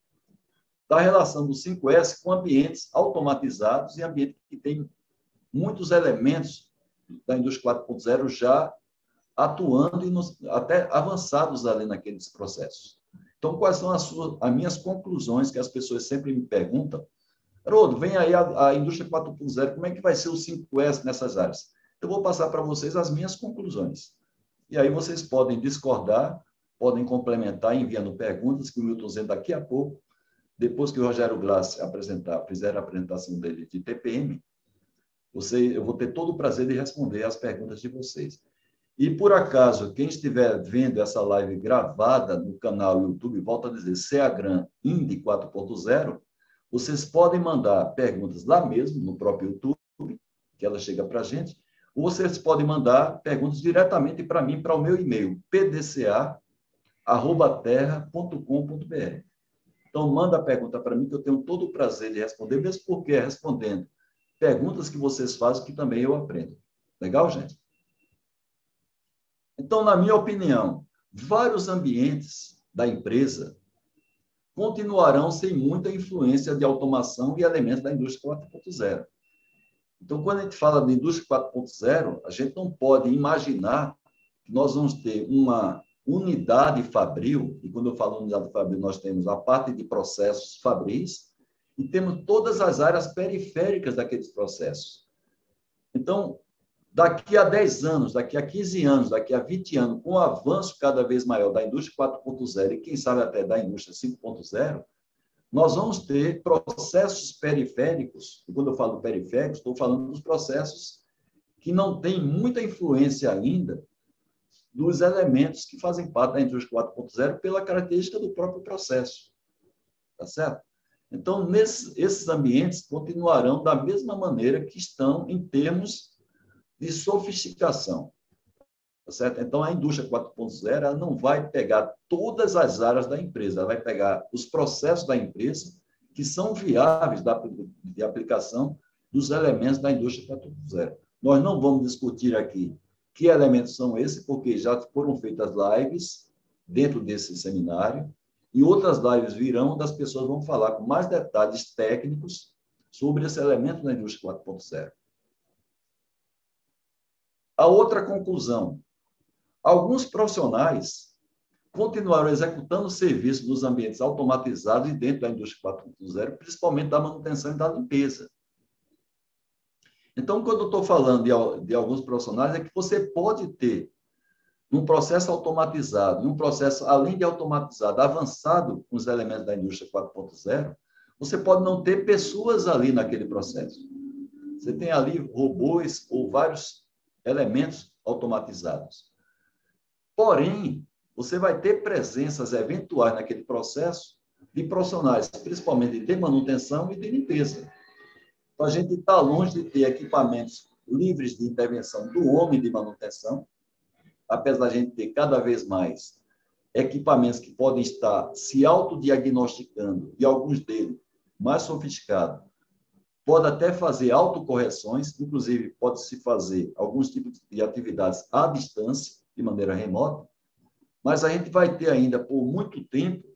da relação do 5S com ambientes automatizados e ambientes que têm muitos elementos da indústria 4.0 já atuando e nos, até avançados ali naqueles processos. Então, quais são as, suas, as minhas conclusões que as pessoas sempre me perguntam? Haroldo, vem aí a, a indústria 4.0, como é que vai ser o 5S nessas áreas? Eu vou passar para vocês as minhas conclusões. E aí vocês podem discordar, podem complementar enviando perguntas, que o Milton Zen daqui a pouco depois que o Rogério Glass apresentar, fizer a apresentação dele de TPM, você, eu vou ter todo o prazer de responder as perguntas de vocês. E, por acaso, quem estiver vendo essa live gravada no canal YouTube, volta a dizer, Ceagran Indy 4.0, vocês podem mandar perguntas lá mesmo, no próprio YouTube, que ela chega para a gente, ou vocês podem mandar perguntas diretamente para mim, para o meu e-mail, pdca.terra.com.br. Então, manda a pergunta para mim, que eu tenho todo o prazer de responder, mesmo porque é respondendo perguntas que vocês fazem, que também eu aprendo. Legal, gente? Então, na minha opinião, vários ambientes da empresa continuarão sem muita influência de automação e elementos da indústria 4.0. Então, quando a gente fala de indústria 4.0, a gente não pode imaginar que nós vamos ter uma unidade fabril, e quando eu falo unidade fabril, nós temos a parte de processos fabris e temos todas as áreas periféricas daqueles processos. Então, daqui a 10 anos, daqui a 15 anos, daqui a 20 anos, com o avanço cada vez maior da indústria 4.0 e quem sabe até da indústria 5.0, nós vamos ter processos periféricos, e quando eu falo periféricos, estou falando dos processos que não têm muita influência ainda dos elementos que fazem parte da indústria 4.0 pela característica do próprio processo. Tá certo? Então, esses ambientes continuarão da mesma maneira que estão em termos de sofisticação. Tá certo? Então, a indústria 4.0 não vai pegar todas as áreas da empresa, ela vai pegar os processos da empresa que são viáveis da, de aplicação dos elementos da indústria 4.0. Nós não vamos discutir aqui que elementos são esses? Porque já foram feitas lives dentro desse seminário e outras lives virão, das pessoas vão falar com mais detalhes técnicos sobre esse elemento da indústria 4.0. A outra conclusão: alguns profissionais continuaram executando serviços nos ambientes automatizados e dentro da indústria 4.0, principalmente da manutenção e da limpeza. Então, quando eu estou falando de, de alguns profissionais, é que você pode ter um processo automatizado, um processo, além de automatizado, avançado com os elementos da indústria 4.0, você pode não ter pessoas ali naquele processo. Você tem ali robôs ou vários elementos automatizados. Porém, você vai ter presenças eventuais naquele processo de profissionais, principalmente de manutenção e de limpeza. Então, a gente está longe de ter equipamentos livres de intervenção do homem de manutenção, apesar da gente ter cada vez mais equipamentos que podem estar se autodiagnosticando, e alguns deles mais sofisticados, pode até fazer autocorreções, inclusive pode-se fazer alguns tipos de atividades à distância, de maneira remota, mas a gente vai ter ainda, por muito tempo,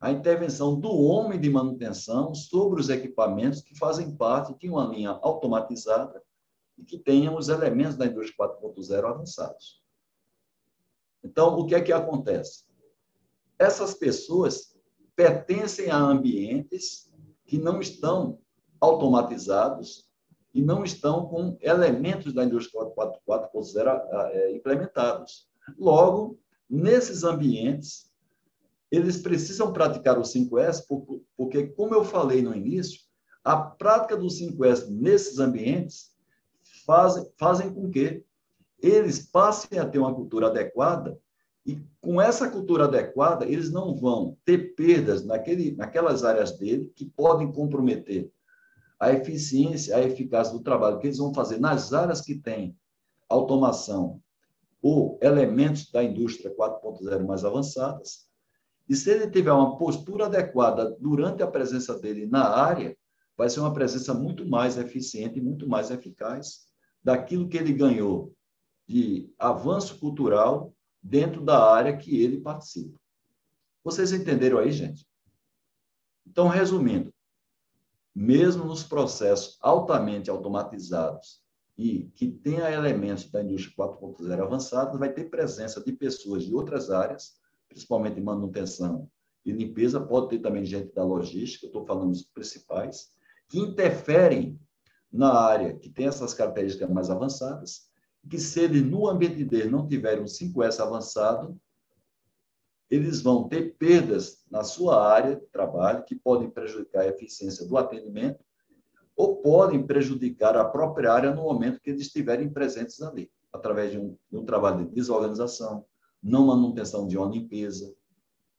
a intervenção do homem de manutenção sobre os equipamentos que fazem parte de uma linha automatizada e que tenham os elementos da indústria 4.0 avançados. Então, o que é que acontece? Essas pessoas pertencem a ambientes que não estão automatizados e não estão com elementos da indústria 4.0 é, implementados. Logo, nesses ambientes, eles precisam praticar o 5S, porque, como eu falei no início, a prática do 5S nesses ambientes fazem, fazem com que eles passem a ter uma cultura adequada e com essa cultura adequada, eles não vão ter perdas naquele, naquelas áreas dele que podem comprometer a eficiência, a eficácia do trabalho que eles vão fazer nas áreas que têm automação ou elementos da indústria 4.0 mais avançadas. E se ele tiver uma postura adequada durante a presença dele na área, vai ser uma presença muito mais eficiente e muito mais eficaz daquilo que ele ganhou de avanço cultural dentro da área que ele participa. Vocês entenderam aí, gente? Então, resumindo, mesmo nos processos altamente automatizados e que tenha elementos da indústria 4.0 avançada, vai ter presença de pessoas de outras áreas, principalmente manutenção e limpeza, pode ter também gente da logística, estou falando dos principais, que interferem na área que tem essas características mais avançadas que se ele, no ambiente dele, não tiver um 5S avançado, eles vão ter perdas na sua área de trabalho, que podem prejudicar a eficiência do atendimento, ou podem prejudicar a própria área no momento que eles estiverem presentes ali, através de um, de um trabalho de desorganização, não manutenção de uma limpeza,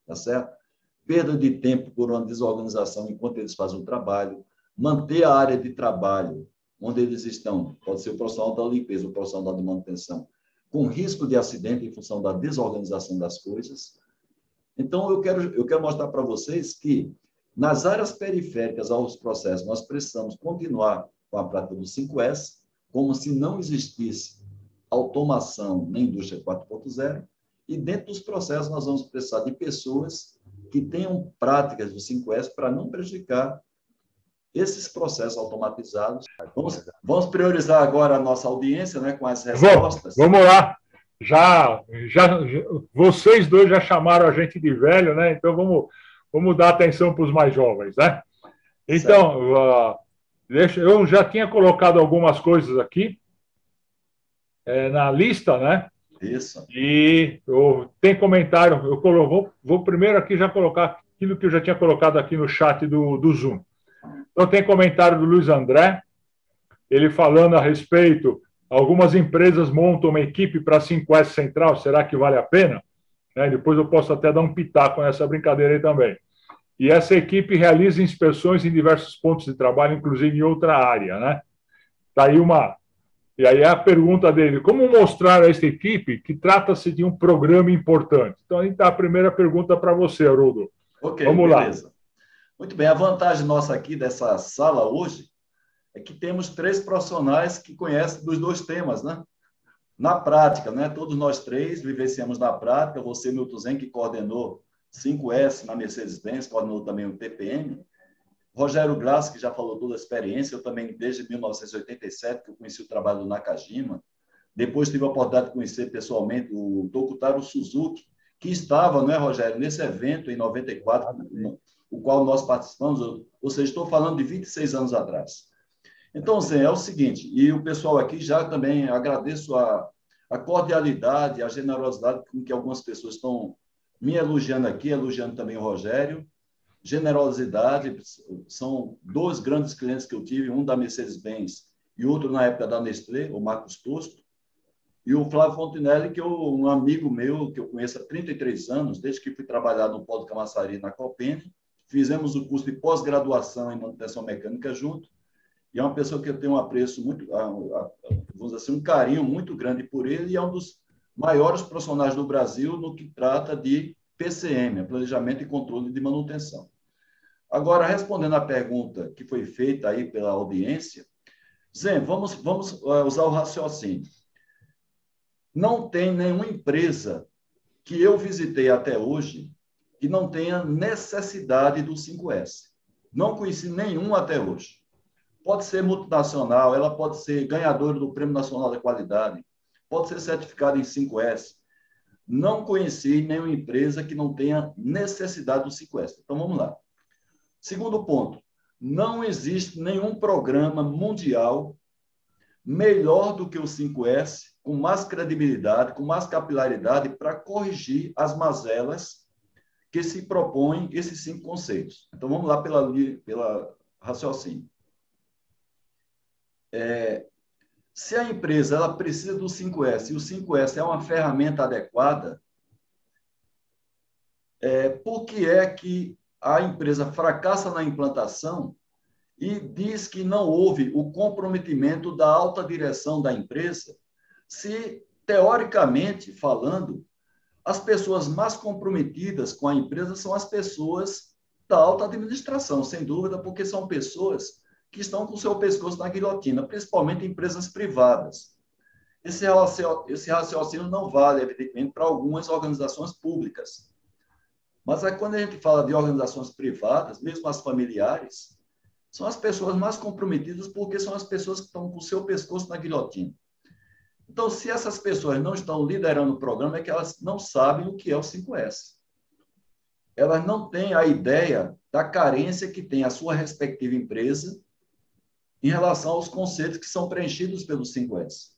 tá certo? Perda de tempo por uma desorganização enquanto eles fazem o trabalho, manter a área de trabalho onde eles estão, pode ser o profissional da limpeza, o profissional da manutenção, com risco de acidente em função da desorganização das coisas. Então, eu quero, eu quero mostrar para vocês que, nas áreas periféricas aos processos, nós precisamos continuar com a prática do 5S, como se não existisse automação na indústria 4.0, e dentro dos processos nós vamos precisar de pessoas que tenham práticas do 5S para não prejudicar esses processos automatizados. Vamos, vamos priorizar agora a nossa audiência né, com as respostas. Vamos, vamos lá. Já, já, vocês dois já chamaram a gente de velho, né? Então vamos, vamos dar atenção para os mais jovens, né? Então, uh, deixa, eu já tinha colocado algumas coisas aqui é, na lista, né? Isso. E eu, tem comentário, eu vou, vou primeiro aqui já colocar aquilo que eu já tinha colocado aqui no chat do, do Zoom. Então, tem comentário do Luiz André, ele falando a respeito, algumas empresas montam uma equipe para 5S Central, será que vale a pena? Né? Depois eu posso até dar um pitaco nessa brincadeira aí também. E essa equipe realiza inspeções em diversos pontos de trabalho, inclusive em outra área, né? Tá aí uma... E aí é a pergunta dele, como mostrar a esta equipe que trata-se de um programa importante? Então, aí está a primeira pergunta para você, Haroldo. Ok, Vamos beleza. lá. Muito bem, a vantagem nossa aqui dessa sala hoje é que temos três profissionais que conhecem dos dois temas, né? Na prática, né? Todos nós três vivenciamos na prática. Você, Milton Zen, que coordenou 5S na Mercedes-Benz, coordenou também o TPM. Rogério Graça, que já falou toda a experiência, eu também, desde 1987, que eu conheci o trabalho do Nakajima. Depois tive a oportunidade de conhecer pessoalmente o Tokutaro Suzuki, que estava, não é, Rogério, nesse evento em 94, o qual nós participamos, ou seja, estou falando de 26 anos atrás. Então, Zé, é o seguinte, e o pessoal aqui já também agradeço a, a cordialidade, a generosidade com que algumas pessoas estão me elogiando aqui, elogiando também o Rogério. Generosidade, são dois grandes clientes que eu tive, um da Mercedes-Benz e outro na época da Nestlé, o Marcos Tosco, e o Flávio Fontinelli, que é um amigo meu, que eu conheço há 33 anos, desde que fui trabalhar no Polo Camaçari, na Copene, fizemos o curso de pós-graduação em manutenção mecânica junto, e é uma pessoa que eu tenho um apreço muito, vamos dizer assim, um carinho muito grande por ele, e é um dos maiores profissionais do Brasil no que trata de PCM, Planejamento e Controle de Manutenção. Agora, respondendo à pergunta que foi feita aí pela audiência, Zé, vamos, vamos eh, usar o raciocínio. Não tem nenhuma empresa que eu visitei até hoje que não tenha necessidade do 5S. Não conheci nenhum até hoje. Pode ser multinacional, ela pode ser ganhadora do Prêmio Nacional da Qualidade, pode ser certificada em 5S. Não conheci nenhuma empresa que não tenha necessidade do 5S. Então, vamos lá. Segundo ponto, não existe nenhum programa mundial melhor do que o 5S, com mais credibilidade, com mais capilaridade, para corrigir as mazelas que se propõem esses cinco conceitos. Então, vamos lá pela, pela raciocínio. É, se a empresa ela precisa do 5S e o 5S é uma ferramenta adequada, é, por que é que a empresa fracassa na implantação e diz que não houve o comprometimento da alta direção da empresa, se, teoricamente falando, as pessoas mais comprometidas com a empresa são as pessoas da alta administração, sem dúvida, porque são pessoas que estão com o seu pescoço na guilhotina, principalmente empresas privadas. Esse raciocínio não vale, evidentemente, para algumas organizações públicas. Mas aí, quando a gente fala de organizações privadas, mesmo as familiares, são as pessoas mais comprometidas porque são as pessoas que estão com o seu pescoço na guilhotina. Então, se essas pessoas não estão liderando o programa, é que elas não sabem o que é o 5S. Elas não têm a ideia da carência que tem a sua respectiva empresa em relação aos conceitos que são preenchidos pelo 5S.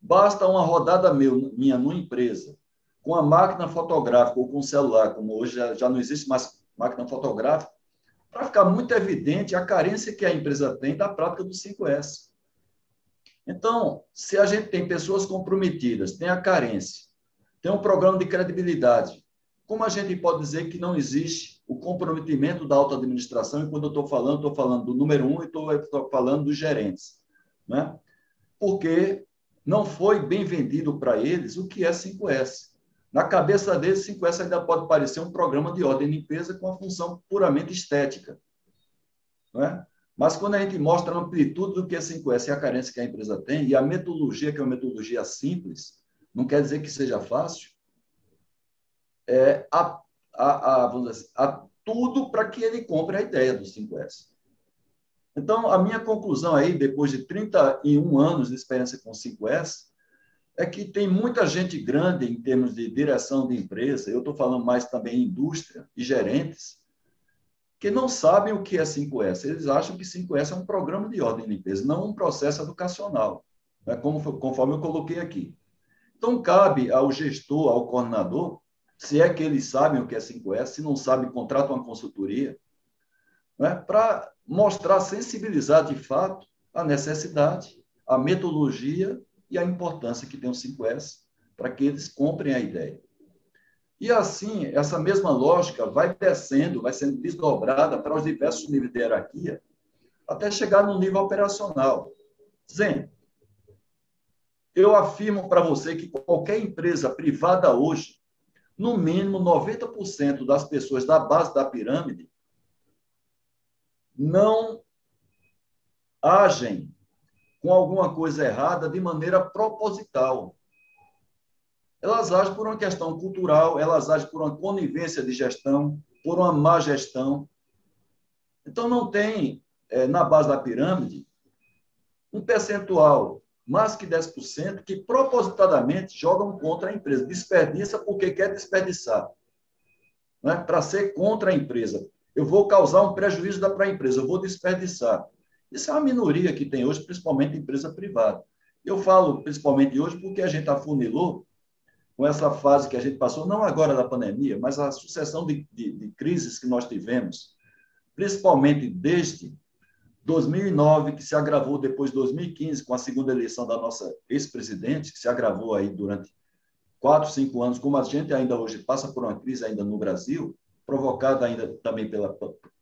Basta uma rodada minha numa empresa, com a máquina fotográfica ou com o celular, como hoje já não existe mais máquina fotográfica, para ficar muito evidente a carência que a empresa tem da prática do 5S. Então, se a gente tem pessoas comprometidas, tem a carência, tem um programa de credibilidade, como a gente pode dizer que não existe o comprometimento da alta administração? E quando eu estou falando, estou falando do número um e estou falando dos gerentes. Né? Porque não foi bem vendido para eles o que é 5S. Na cabeça deles, 5S ainda pode parecer um programa de ordem e limpeza com uma função puramente estética. Não é? Mas quando a gente mostra a amplitude do que é 5S e a carência que a empresa tem, e a metodologia, que é uma metodologia simples, não quer dizer que seja fácil, é, a, a, a, assim, a tudo para que ele compre a ideia do 5S. Então, a minha conclusão aí, depois de 31 anos de experiência com 5S, é que tem muita gente grande em termos de direção de empresa, eu estou falando mais também indústria e gerentes, que não sabem o que é 5S. Eles acham que 5S é um programa de ordem e limpeza, não um processo educacional, né? Como, conforme eu coloquei aqui. Então, cabe ao gestor, ao coordenador, se é que eles sabem o que é 5S, se não sabem, contrata uma consultoria, né? para mostrar, sensibilizar de fato a necessidade, a metodologia e a importância que tem o 5S para que eles comprem a ideia. E assim, essa mesma lógica vai descendo, vai sendo desdobrada para os diversos níveis de hierarquia, até chegar no nível operacional. Zen, eu afirmo para você que qualquer empresa privada hoje, no mínimo 90% das pessoas da base da pirâmide não agem com alguma coisa errada de maneira proposital elas agem por uma questão cultural, elas agem por uma conivência de gestão, por uma má gestão. Então, não tem, é, na base da pirâmide, um percentual, mais que 10%, que propositadamente jogam contra a empresa. Desperdiça porque quer desperdiçar. Né? Para ser contra a empresa. Eu vou causar um prejuízo para a empresa, eu vou desperdiçar. Isso é uma minoria que tem hoje, principalmente empresa privada. Eu falo principalmente hoje porque a gente afunilou com essa fase que a gente passou, não agora da pandemia, mas a sucessão de, de, de crises que nós tivemos, principalmente desde 2009, que se agravou depois de 2015, com a segunda eleição da nossa ex-presidente, que se agravou aí durante quatro, cinco anos, como a gente ainda hoje passa por uma crise ainda no Brasil, provocada ainda também pela,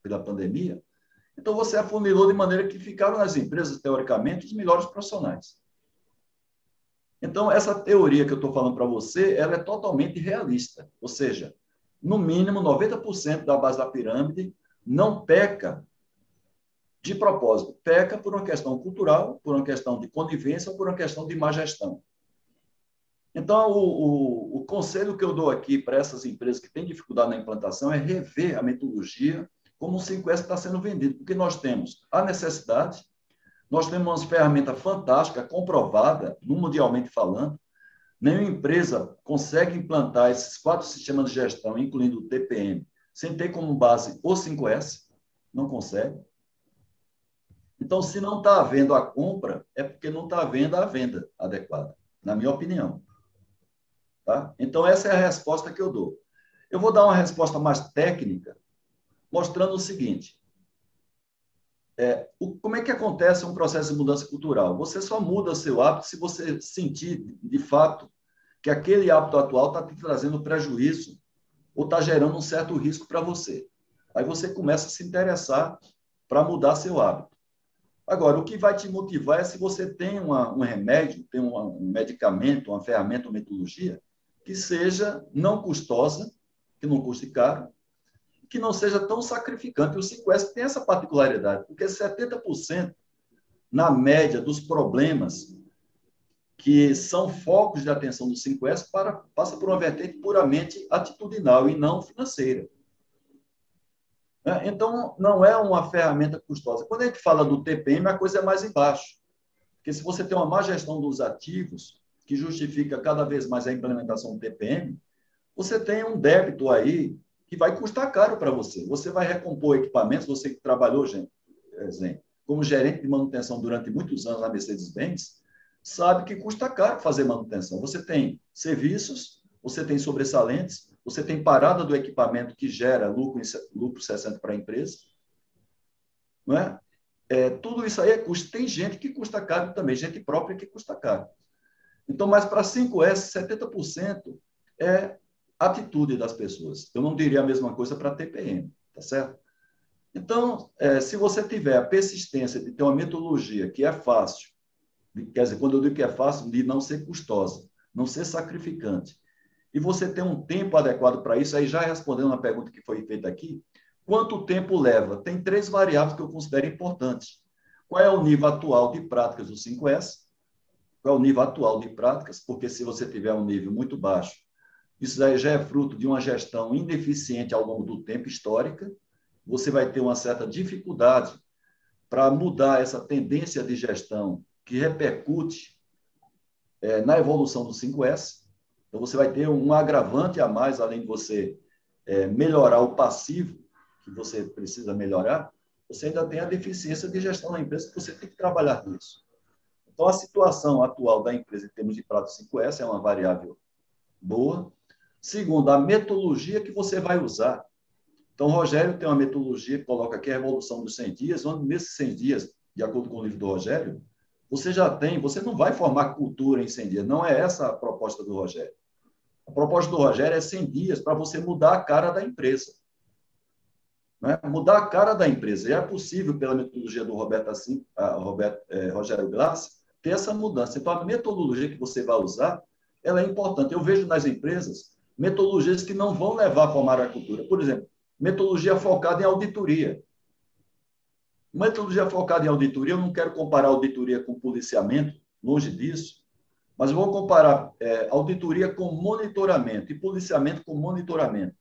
pela pandemia. Então, você afunilou de maneira que ficaram nas empresas, teoricamente, os melhores profissionais. Então, essa teoria que eu estou falando para você, ela é totalmente realista. Ou seja, no mínimo 90% da base da pirâmide não peca de propósito, peca por uma questão cultural, por uma questão de conivência ou por uma questão de má gestão. Então, o, o, o conselho que eu dou aqui para essas empresas que têm dificuldade na implantação é rever a metodologia como o 5S está sendo vendido, porque nós temos a necessidade, nós temos uma ferramenta fantástica, comprovada, mundialmente falando, nenhuma empresa consegue implantar esses quatro sistemas de gestão, incluindo o TPM, sem ter como base o 5S, não consegue. Então, se não está havendo a compra, é porque não está havendo a venda adequada, na minha opinião. Tá? Então, essa é a resposta que eu dou. Eu vou dar uma resposta mais técnica, mostrando o seguinte: é, o, como é que acontece um processo de mudança cultural? Você só muda seu hábito se você sentir, de fato, que aquele hábito atual está te trazendo prejuízo ou está gerando um certo risco para você. Aí você começa a se interessar para mudar seu hábito. Agora, o que vai te motivar é se você tem uma, um remédio, tem uma, um medicamento, uma ferramenta, uma metodologia que seja não custosa, que não custe caro, que não seja tão sacrificante. O 5S tem essa particularidade, porque 70% na média dos problemas que são focos de atenção do 5S para, passa por uma vertente puramente atitudinal e não financeira. É, então, não é uma ferramenta custosa. Quando a gente fala do TPM, a coisa é mais embaixo. Porque se você tem uma má gestão dos ativos, que justifica cada vez mais a implementação do TPM, você tem um débito aí que vai custar caro para você. Você vai recompor equipamentos, você que trabalhou, gente, como gerente de manutenção durante muitos anos na Mercedes-Benz, sabe que custa caro fazer manutenção. Você tem serviços, você tem sobressalentes, você tem parada do equipamento que gera lucro, lucro 60 para a empresa. Não é? é? Tudo isso aí é custo. Tem gente que custa caro também, gente própria que custa caro. Então, mas para 5S, 70% é atitude das pessoas. Eu não diria a mesma coisa para TPM, tá certo? Então, é, se você tiver a persistência de ter uma metodologia que é fácil, quer dizer, quando eu digo que é fácil, de não ser custosa, não ser sacrificante, e você tem um tempo adequado para isso, aí já respondendo uma pergunta que foi feita aqui, quanto tempo leva? Tem três variáveis que eu considero importantes. Qual é o nível atual de práticas do 5S? Qual é o nível atual de práticas? Porque se você tiver um nível muito baixo, isso aí já é fruto de uma gestão ineficiente ao longo do tempo, histórica. Você vai ter uma certa dificuldade para mudar essa tendência de gestão que repercute é, na evolução do 5S. Então, você vai ter um agravante a mais, além de você é, melhorar o passivo, que você precisa melhorar, você ainda tem a deficiência de gestão da empresa, que você tem que trabalhar nisso. Então, a situação atual da empresa em termos de prato 5S é uma variável boa. Segundo, a metodologia que você vai usar. Então, Rogério tem uma metodologia que coloca aqui a revolução dos 100 dias, onde nesses 100 dias, de acordo com o livro do Rogério, você já tem, você não vai formar cultura em 100 dias, não é essa a proposta do Rogério. A proposta do Rogério é 100 dias para você mudar a cara da empresa. Né? Mudar a cara da empresa. E é possível, pela metodologia do Roberto, assim, Roberto é, Rogério Glass, ter essa mudança. Então, a metodologia que você vai usar, ela é importante. Eu vejo nas empresas metodologias que não vão levar a formar a cultura. Por exemplo, metodologia focada em auditoria. Metodologia focada em auditoria, eu não quero comparar auditoria com policiamento, longe disso, mas vou comparar é, auditoria com monitoramento e policiamento com monitoramento.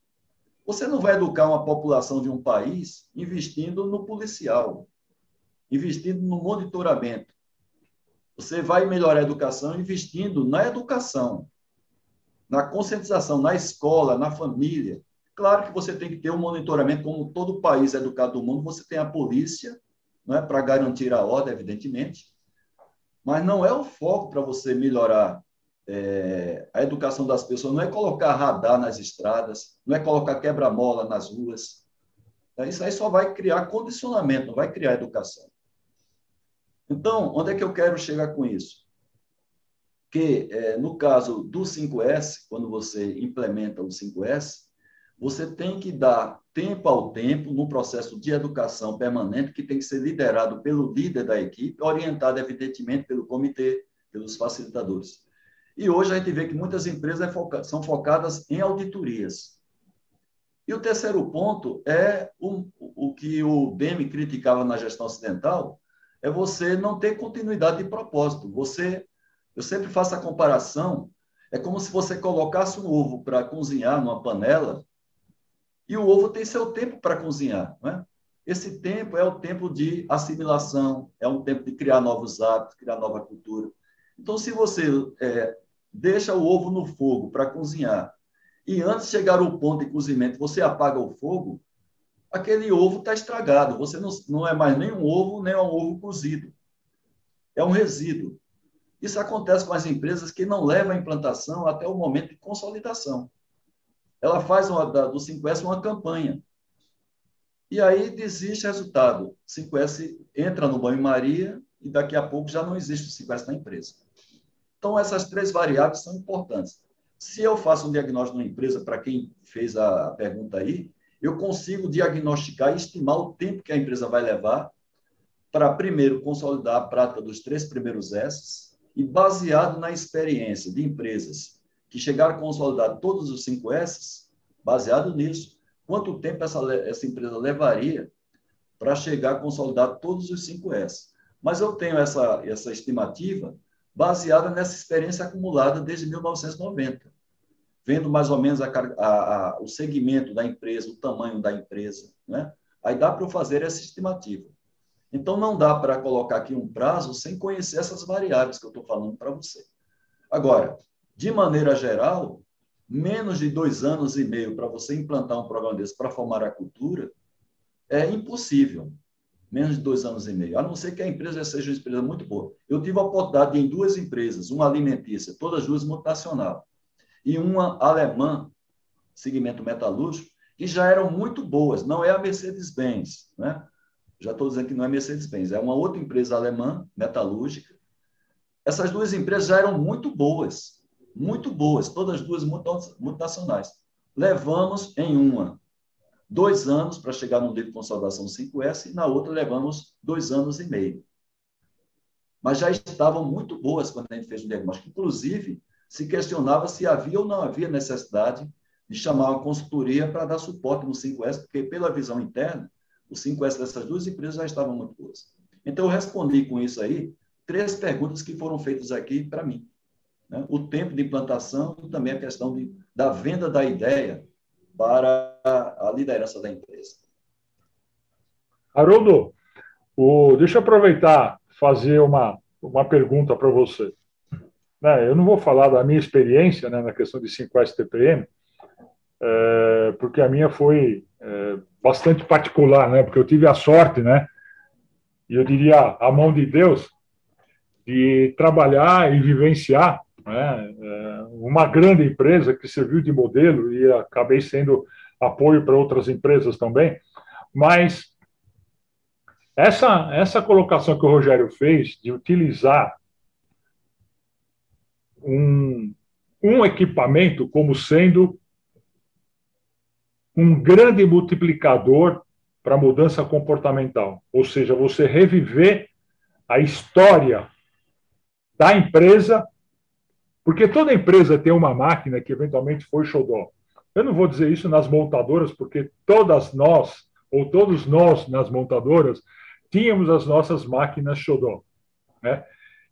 Você não vai educar uma população de um país investindo no policial, investindo no monitoramento. Você vai melhorar a educação investindo na educação, na conscientização, na escola, na família. Claro que você tem que ter um monitoramento, como todo país educado do mundo, você tem a polícia, não é para garantir a ordem, evidentemente, mas não é o foco para você melhorar é, a educação das pessoas, não é colocar radar nas estradas, não é colocar quebra-mola nas ruas. É, isso aí só vai criar condicionamento, não vai criar educação. Então, onde é que eu quero chegar com isso? Que, é, no caso do 5S, quando você implementa o 5S, você tem que dar tempo ao tempo no processo de educação permanente, que tem que ser liderado pelo líder da equipe, orientado, evidentemente, pelo comitê, pelos facilitadores. E hoje a gente vê que muitas empresas é são focadas em auditorias. E o terceiro ponto é o, o que o Demi criticava na gestão ocidental, é você não ter continuidade de propósito. Você, eu sempre faço a comparação É como se você colocasse um ovo para cozinhar numa panela e o ovo tem seu tempo para cozinhar. Né? Esse tempo é o tempo de assimilação, é um tempo de criar novos hábitos, criar nova cultura. Então, se você é, deixa o ovo no fogo para cozinhar e antes de chegar ao ponto de cozimento você apaga o fogo, aquele ovo está estragado. Você não, não é mais nem um ovo, nem um ovo cozido. É um resíduo. Isso acontece com as empresas que não levam a implantação até o momento de consolidação. Ela faz uma, do 5S uma campanha. E aí desiste resultado. 5S entra no banho-maria e daqui a pouco já não existe o 5S na empresa. Então, essas três variáveis são importantes. Se eu faço um diagnóstico na empresa, para quem fez a pergunta aí, eu consigo diagnosticar e estimar o tempo que a empresa vai levar para, primeiro, consolidar a prática dos três primeiros S e, baseado na experiência de empresas que chegaram a consolidar todos os cinco S, baseado nisso, quanto tempo essa, essa empresa levaria para chegar a consolidar todos os cinco S. Mas eu tenho essa, essa estimativa baseada nessa experiência acumulada desde 1990 vendo mais ou menos a, a, a, o segmento da empresa, o tamanho da empresa, né? Aí dá para eu fazer essa estimativa. Então, não dá para colocar aqui um prazo sem conhecer essas variáveis que eu estou falando para você. Agora, de maneira geral, menos de dois anos e meio para você implantar um programa desse para formar a cultura é impossível. Menos de dois anos e meio, a não ser que a empresa seja uma empresa muito boa. Eu tive a oportunidade em duas empresas, uma alimentícia, todas duas multinacional, e uma alemã, segmento metalúrgico, que já eram muito boas. Não é a Mercedes-Benz, né? Já estou dizendo que não é Mercedes-Benz, é uma outra empresa alemã, metalúrgica. Essas duas empresas já eram muito boas, muito boas, todas duas multinacionais. Levamos em uma dois anos para chegar no de consolidação 5S e na outra levamos dois anos e meio. Mas já estavam muito boas quando a gente fez o diagnóstico. Inclusive, se questionava se havia ou não havia necessidade de chamar uma consultoria para dar suporte no 5S, porque, pela visão interna, o 5S dessas duas empresas já estavam muito boas. Então, eu respondi com isso aí três perguntas que foram feitas aqui para mim. Né? O tempo de implantação e também a questão de, da venda da ideia para a liderança da empresa. Haroldo, o, deixa eu aproveitar fazer uma, uma pergunta para você. Né, eu não vou falar da minha experiência né, na questão de 5S TPM, é, porque a minha foi é, bastante particular, né, porque eu tive a sorte, né, e eu diria a mão de Deus, de trabalhar e vivenciar né, é, uma grande empresa que serviu de modelo e acabei sendo apoio para outras empresas também, mas essa, essa colocação que o Rogério fez de utilizar um, um equipamento como sendo um grande multiplicador para mudança comportamental, ou seja, você reviver a história da empresa, porque toda empresa tem uma máquina que eventualmente foi xodó. Eu não vou dizer isso nas montadoras, porque todas nós, ou todos nós nas montadoras, tínhamos as nossas máquinas xodó. Né?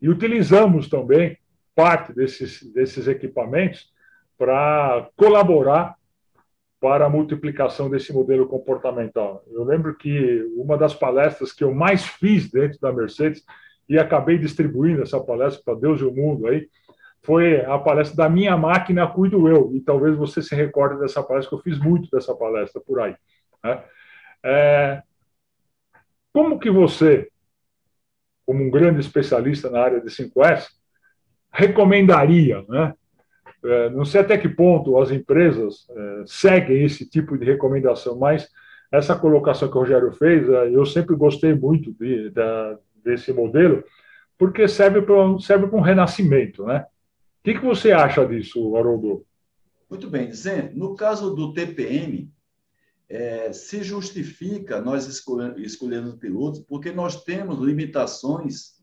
E utilizamos também parte desses, desses equipamentos para colaborar para a multiplicação desse modelo comportamental. Eu lembro que uma das palestras que eu mais fiz dentro da Mercedes, e acabei distribuindo essa palestra para Deus e o mundo aí, foi a palestra da minha máquina cuido eu, e talvez você se recorde dessa palestra, que eu fiz muito dessa palestra por aí. Né? É, como que você, como um grande especialista na área de 5S, recomendaria, né? É, não sei até que ponto as empresas é, seguem esse tipo de recomendação, mas essa colocação que o Rogério fez, é, eu sempre gostei muito de, de, desse modelo, porque serve para serve um renascimento, né? O que, que você acha disso, Haroldo? Muito bem, Zé. No caso do TPM, é, se justifica nós escolhendo, escolhendo pilotos, porque nós temos limitações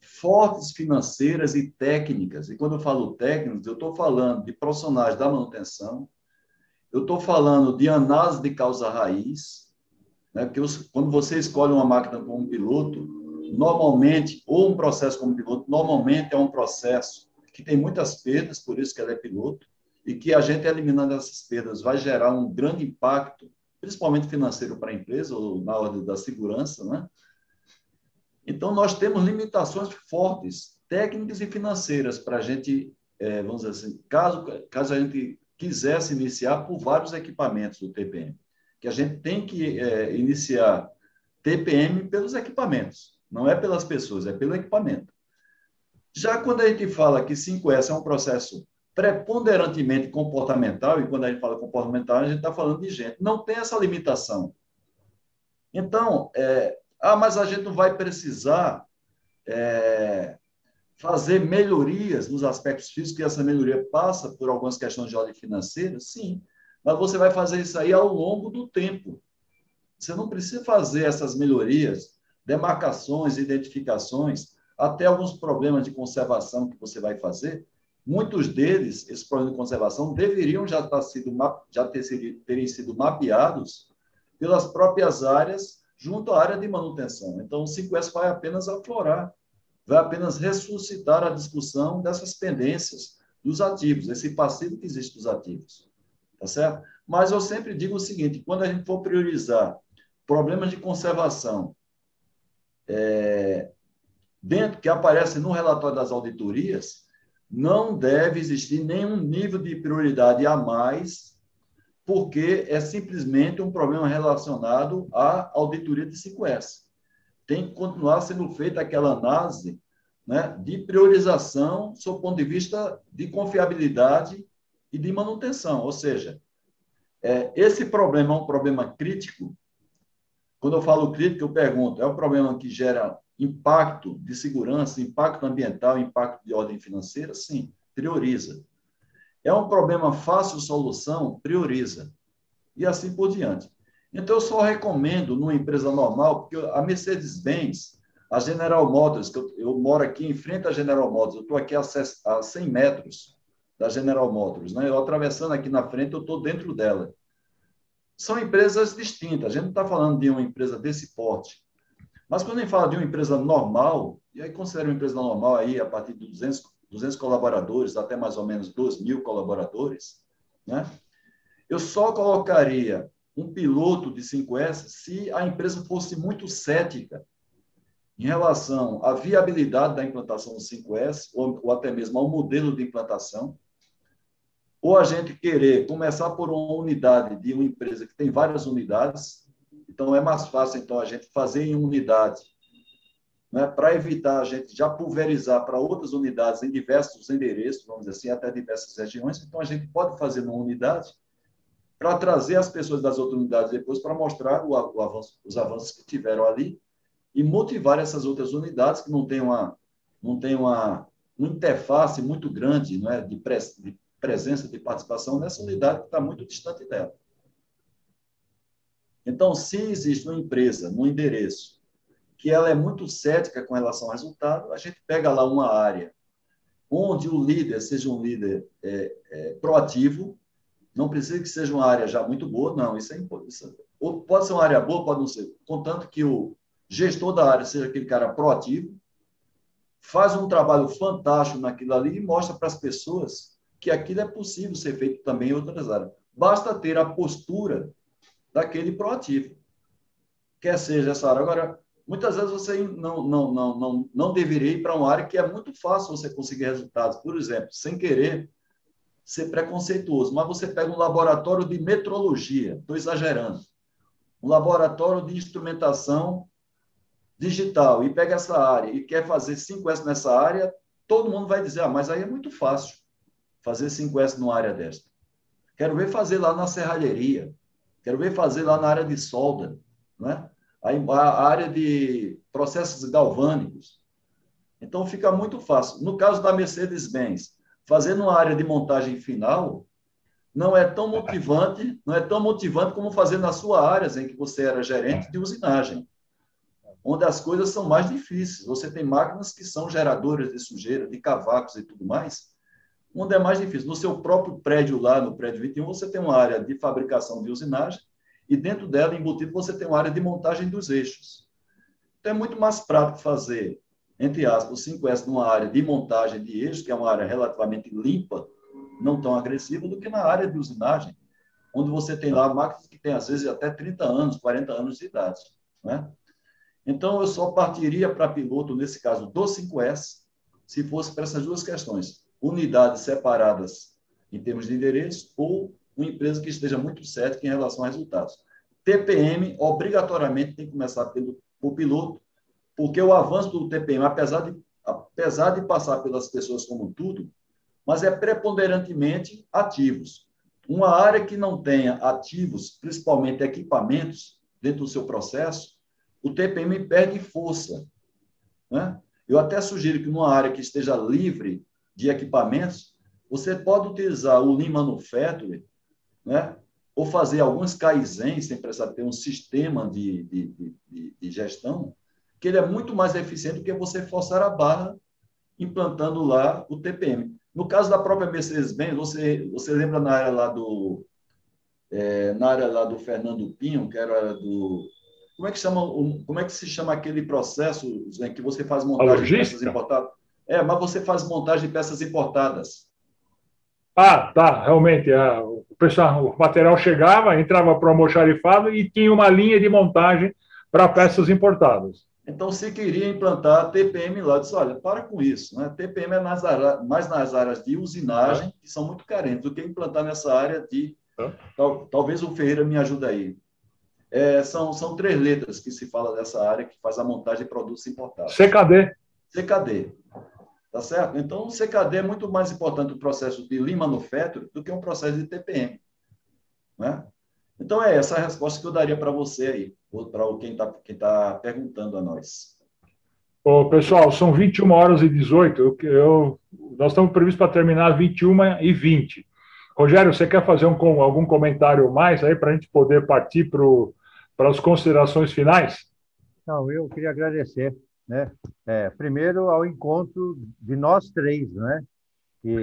fortes financeiras e técnicas. E quando eu falo técnicas, eu estou falando de profissionais da manutenção, eu estou falando de análise de causa raiz, né? porque quando você escolhe uma máquina como piloto, normalmente, ou um processo como piloto, normalmente é um processo que tem muitas perdas, por isso que ela é piloto, e que a gente eliminando essas perdas vai gerar um grande impacto, principalmente financeiro para a empresa, ou na ordem da segurança, né? Então, nós temos limitações fortes, técnicas e financeiras, para a gente, é, vamos dizer assim, caso, caso a gente quisesse iniciar por vários equipamentos do TPM, que a gente tem que é, iniciar TPM pelos equipamentos, não é pelas pessoas, é pelo equipamento. Já quando a gente fala que 5S é um processo preponderantemente comportamental, e quando a gente fala comportamental, a gente está falando de gente. Não tem essa limitação. Então, é, ah, mas a gente não vai precisar é, fazer melhorias nos aspectos físicos, e essa melhoria passa por algumas questões de ordem financeira? Sim, mas você vai fazer isso aí ao longo do tempo. Você não precisa fazer essas melhorias, demarcações, identificações, até alguns problemas de conservação que você vai fazer, Muitos deles, esses problemas de conservação, deveriam já, estar sido, já ter terem sido mapeados pelas próprias áreas junto à área de manutenção. Então, o 5S vai apenas aflorar, vai apenas ressuscitar a discussão dessas pendências dos ativos, esse passivo que existe dos ativos. Tá certo? Mas eu sempre digo o seguinte: quando a gente for priorizar problemas de conservação é, dentro que aparecem no relatório das auditorias, não deve existir nenhum nível de prioridade a mais, porque é simplesmente um problema relacionado à auditoria de 5S. Tem que continuar sendo feita aquela análise né, de priorização, sob o ponto de vista de confiabilidade e de manutenção. Ou seja, é, esse problema é um problema crítico. Quando eu falo crítico, eu pergunto: é um problema que gera impacto de segurança, impacto ambiental, impacto de ordem financeira? Sim, prioriza. É um problema fácil solução? Prioriza. E assim por diante. Então, eu só recomendo numa empresa normal, porque a Mercedes-Benz, a General Motors, que eu, eu, moro aqui em frente à General Motors, eu estou aqui a, a 100 metros da General Motors, né? eu atravessando aqui na frente, eu estou dentro dela. São empresas distintas, a gente não está falando de uma empresa desse porte, mas quando a gente fala de uma empresa normal, e aí considera uma empresa normal aí a partir de 200, 200 colaboradores até mais ou menos 2 mil colaboradores, né? eu só colocaria um piloto de 5S se a empresa fosse muito cética em relação à viabilidade da implantação do 5S, ou, ou até mesmo ao modelo de implantação, ou a gente querer começar por uma unidade de uma empresa que tem várias unidades, então, é mais fácil, então, a gente fazer em unidade, né, para evitar a gente já pulverizar para outras unidades em diversos endereços, vamos dizer assim, até diversas regiões. Então, a gente pode fazer numa unidade para trazer as pessoas das outras unidades depois para mostrar o, o avanço, os avanços que tiveram ali e motivar essas outras unidades que não têm uma, não têm uma, uma interface muito grande não é, de, pres, de presença, de participação nessa unidade que está muito distante dela. Então, se existe uma empresa no endereço que ela é muito cética com relação ao resultado, a gente pega lá uma área onde o líder seja um líder é, é, proativo, não precisa que seja uma área já muito boa, não, isso é importante. Ou pode ser uma área boa, pode não ser, contanto que o gestor da área seja aquele cara proativo, faz um trabalho fantástico naquilo ali e mostra para as pessoas que aquilo é possível ser feito também em outras áreas. Basta ter a postura daquele proativo. Quer seja essa área. Agora, muitas vezes você não, não, não, não, não deveria ir para uma área que é muito fácil você conseguir resultados. Por exemplo, sem querer ser preconceituoso, mas você pega um laboratório de metrologia, estou exagerando, um laboratório de instrumentação digital e pega essa área e quer fazer 5S nessa área, todo mundo vai dizer, ah, mas aí é muito fácil fazer 5S numa área desta. Quero ver fazer lá na serralheria, Quero ver fazer lá na área de solda, né? a área de processos galvânicos. Então, fica muito fácil. No caso da Mercedes-Benz, fazer numa área de montagem final não é tão motivante, não é tão motivante como fazer na sua área, em que você era gerente de usinagem, onde as coisas são mais difíceis. Você tem máquinas que são geradoras de sujeira, de cavacos e tudo mais, onde é mais difícil. No seu próprio prédio lá, no prédio 21, você tem uma área de fabricação de usinagem e dentro dela, embutido, você tem uma área de montagem dos eixos. Então, é muito mais prático fazer entre aspas, o 5S numa área de montagem de eixos, que é uma área relativamente limpa, não tão agressiva, do que na área de usinagem, onde você tem lá máquinas que têm, às vezes, até 30 anos, 40 anos de idade. Né? Então, eu só partiria para piloto, nesse caso, do 5S, se fosse para essas duas questões. Unidades separadas em termos de endereço ou uma empresa que esteja muito cética em relação a resultados. TPM, obrigatoriamente, tem que começar pelo, pelo piloto, porque o avanço do TPM, apesar de, apesar de passar pelas pessoas como tudo, mas é preponderantemente ativos. Uma área que não tenha ativos, principalmente equipamentos, dentro do seu processo, o TPM perde força. Né? Eu até sugiro que numa área que esteja livre de equipamentos, você pode utilizar o Lean Manufacturing, né? ou fazer alguns Kaizen, sem precisar ter um sistema de, de, de, de gestão, que ele é muito mais eficiente do que você forçar a barra implantando lá o TPM. No caso da própria Mercedes-Benz, você, você lembra na área lá do é, na área lá do Fernando Pinho, que era do como é que chama como é que se chama aquele processo em que você faz montagem de peças importadas? É, mas você faz montagem de peças importadas. Ah, tá, realmente. É, o, pessoal, o material chegava, entrava para o almoxarifado e tinha uma linha de montagem para peças importadas. Então, se queria implantar TPM lá, disse, olha, para com isso. Né? TPM é nas mais nas áreas de usinagem, que são muito carentes, do que implantar nessa área de... Tal, talvez o Ferreira me ajude aí. É, são, são três letras que se fala dessa área, que faz a montagem de produtos importados. CKD. CKD. Tá certo? Então, o CKD é muito mais importante o processo de Lean Manufacturing do que um processo de TPM. Né? Então, é essa a resposta que eu daria para você aí, para quem está quem tá perguntando a nós. Ô, pessoal, são 21 horas e 18. Eu, eu nós estamos previstos para terminar 21 e 20. Rogério, você quer fazer um, algum comentário mais aí para a gente poder partir para as considerações finais? Não, eu queria agradecer, né? É, primeiro ao encontro de nós três, né? [laughs] Que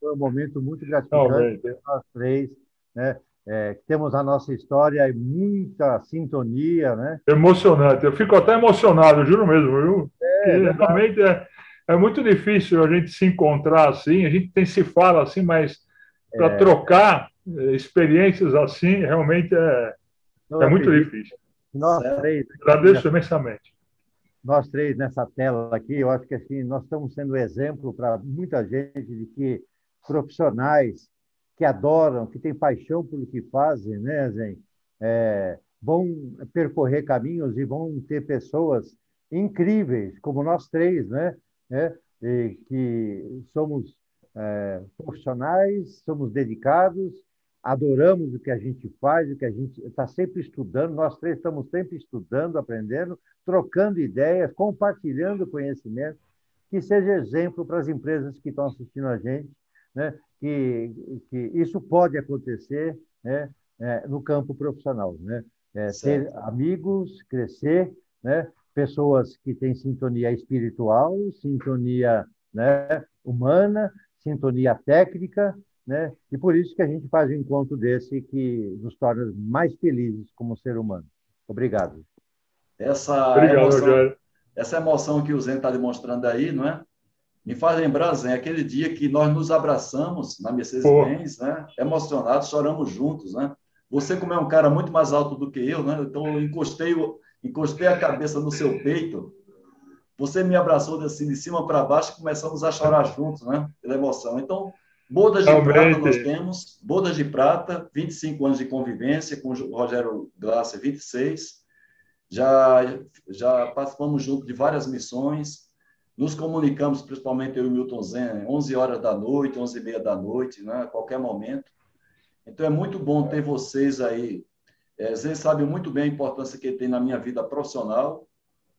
foi um momento muito gratificante nós três, né? é, temos a nossa história e muita sintonia, né? Emocionante. Eu fico até emocionado, juro mesmo, viu? É, realmente é, é muito difícil a gente se encontrar assim, a gente tem se fala assim, mas para é. trocar é, experiências assim, realmente é, é muito difícil. Nós três. Agradeço imensamente. Nós três nessa tela aqui, eu acho que assim, nós estamos sendo exemplo para muita gente de que profissionais que adoram, que têm paixão pelo que fazem, né, Zen? É, vão percorrer caminhos e vão ter pessoas incríveis, como nós três, né? É, que somos é, profissionais, somos dedicados, adoramos o que a gente faz, o que a gente está sempre estudando. Nós três estamos sempre estudando, aprendendo, trocando ideias, compartilhando conhecimento, que seja exemplo para as empresas que estão assistindo a gente, né? que, que isso pode acontecer né, é, no campo profissional. Né? É, ter amigos, crescer, né? pessoas que têm sintonia espiritual, sintonia né, humana, sintonia técnica, né? e por isso que a gente faz um encontro desse que nos torna mais felizes como ser humano. Obrigado. Essa, Obrigado, emoção, essa emoção que o Zen está demonstrando aí, não é? me faz lembrar, Zé, aquele dia que nós nos abraçamos na Mercedes-Benz, né? Emocionados, choramos juntos, né? Você, como é um cara muito mais alto do que eu, né? Então, eu encostei, encostei a cabeça no seu peito. Você me abraçou assim, de cima para baixo e começamos a chorar juntos, né? Pela emoção. Então, bodas de Realmente. prata nós temos, bodas de prata, 25 anos de convivência com o Rogério Glasser, 26. Já, já participamos junto de várias missões, nos comunicamos, principalmente eu e o Milton Zen, 11 horas da noite, 11 e meia da noite, né, a qualquer momento. Então, é muito bom ter vocês aí. É, Zen sabe muito bem a importância que ele tem na minha vida profissional.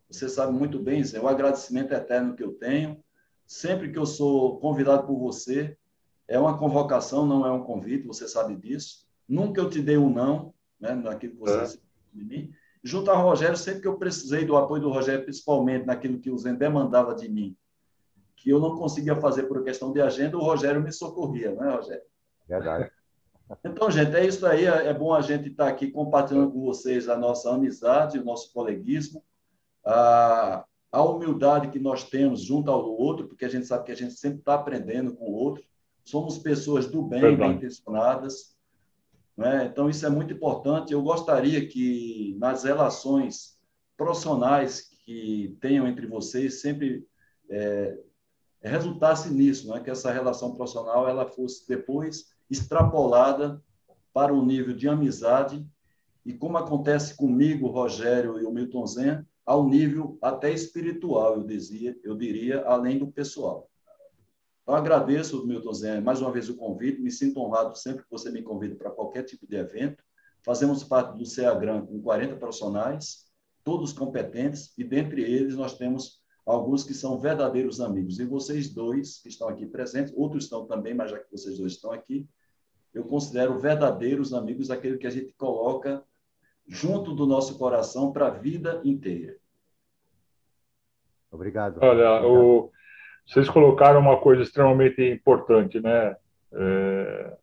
Você sabe muito bem, Zé, o agradecimento eterno que eu tenho. Sempre que eu sou convidado por você, é uma convocação, não é um convite, você sabe disso. Nunca eu te dei um não, né, naquilo que você é. de mim junto ao Rogério, sempre que eu precisei do apoio do Rogério, principalmente naquilo que o Zen demandava de mim, que eu não conseguia fazer por questão de agenda, o Rogério me socorria, não é, Rogério? Verdade. [laughs] Então, gente, é isso aí. É bom a gente estar aqui compartilhando com vocês a nossa amizade, o nosso coleguismo, a, a humildade que nós temos junto ao outro, porque a gente sabe que a gente sempre está aprendendo com o outro. Somos pessoas do bem, Verdade. bem intencionadas. Né? Então, isso é muito importante. Eu gostaria que nas relações profissionais que tenham entre vocês sempre é, resultasse nisso, né? que essa relação profissional ela fosse depois extrapolada para um nível de amizade e como acontece comigo, Rogério e o Milton Zen, ao nível até espiritual, eu dizia, eu diria, além do pessoal. Então, agradeço, Milton Zen, mais uma vez o convite, me sinto honrado sempre que você me convida para qualquer tipo de evento. Fazemos parte do CEAGRAM com 40 profissionais, todos competentes, e dentre eles nós temos alguns que são verdadeiros amigos. E vocês dois que estão aqui presentes, outros estão também, mas já que vocês dois estão aqui, eu considero verdadeiros amigos aquele que a gente coloca junto do nosso coração para a vida inteira. Obrigado. Olha, o, vocês colocaram uma coisa extremamente importante, né? É,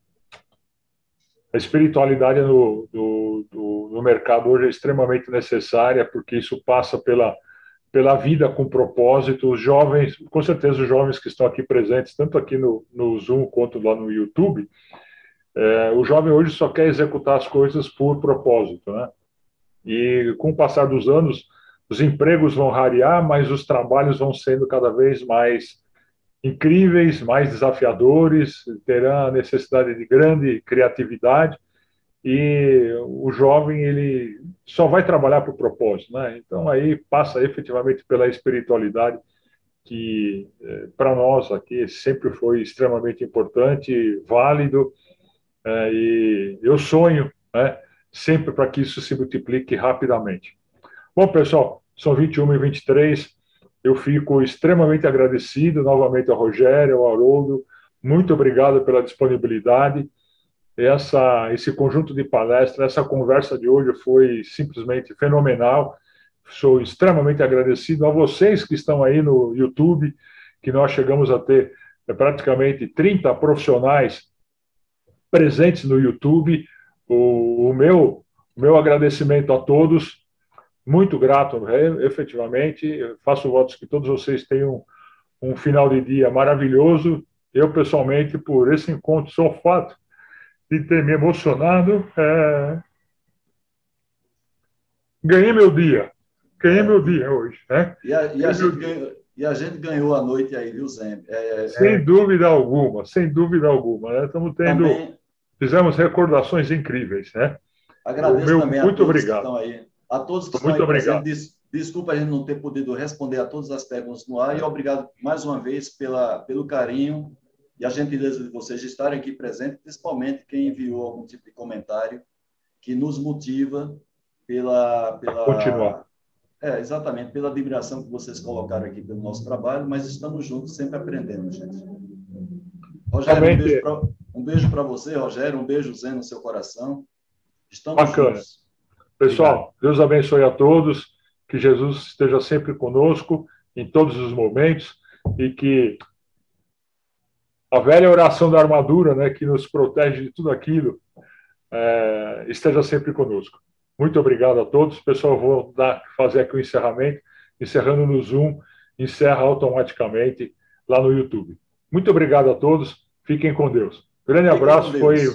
a espiritualidade no, do, do, no mercado hoje é extremamente necessária, porque isso passa pela, pela vida com propósito. Os jovens, com certeza os jovens que estão aqui presentes, tanto aqui no, no Zoom quanto lá no YouTube, é, o jovem hoje só quer executar as coisas por propósito, né? E com o passar dos anos, os empregos vão rarear, mas os trabalhos vão sendo cada vez mais incríveis, mais desafiadores, terá necessidade de grande criatividade e o jovem ele só vai trabalhar por propósito, né? Então aí passa efetivamente pela espiritualidade que eh, para nós aqui sempre foi extremamente importante, válido é, e eu sonho né, sempre para que isso se multiplique rapidamente. Bom, pessoal, são 21 e 23. Eu fico extremamente agradecido novamente ao Rogério, ao Haroldo. Muito obrigado pela disponibilidade. Essa, esse conjunto de palestras, essa conversa de hoje foi simplesmente fenomenal. Sou extremamente agradecido a vocês que estão aí no YouTube, que nós chegamos a ter é, praticamente 30 profissionais presentes no YouTube. O, o meu, o meu agradecimento a todos, muito grato, efetivamente. faço votos que todos vocês tenham um final de dia maravilhoso. Eu, pessoalmente, por esse encontro, sou fato de ter me emocionado. É... Ganhei meu dia. Ganhei meu dia hoje. Né? E, a, e, a gente ganhou, e, a, gente ganhou, a noite aí, viu, Zé? É, é... Sem dúvida alguma, sem dúvida alguma. Né? Estamos tendo. Também fizemos recordações incríveis, né? Agradeço meu, também muito a todos obrigado. que estão aí. A todos que muito estão obrigado. Des, desculpa a gente não ter podido responder a todas as perguntas no ar e obrigado mais uma vez pela, pelo carinho e a gentileza de vocês de estarem aqui presentes, principalmente quem enviou algum tipo de comentário que nos motiva pela... pela continuar. É, exatamente, pela admiração que vocês colocaram aqui pelo nosso trabalho, mas estamos juntos, sempre aprendendo, gente. Rogério, um beijo pra... Um para você, Rogério. Um beijo, Zé, no seu coração. Estamos Bacana. Juntos. Pessoal, Obrigado. Deus abençoe a todos. Que Jesus esteja sempre conosco em todos os momentos e que a velha oração da armadura, né, que nos protege de tudo aquilo, é, esteja sempre conosco. Muito obrigado a todos. Pessoal, vou dar, fazer aqui o encerramento. Encerrando no Zoom, encerra automaticamente lá no YouTube. Muito obrigado a todos. Fiquem com Deus. Grande abraço, foi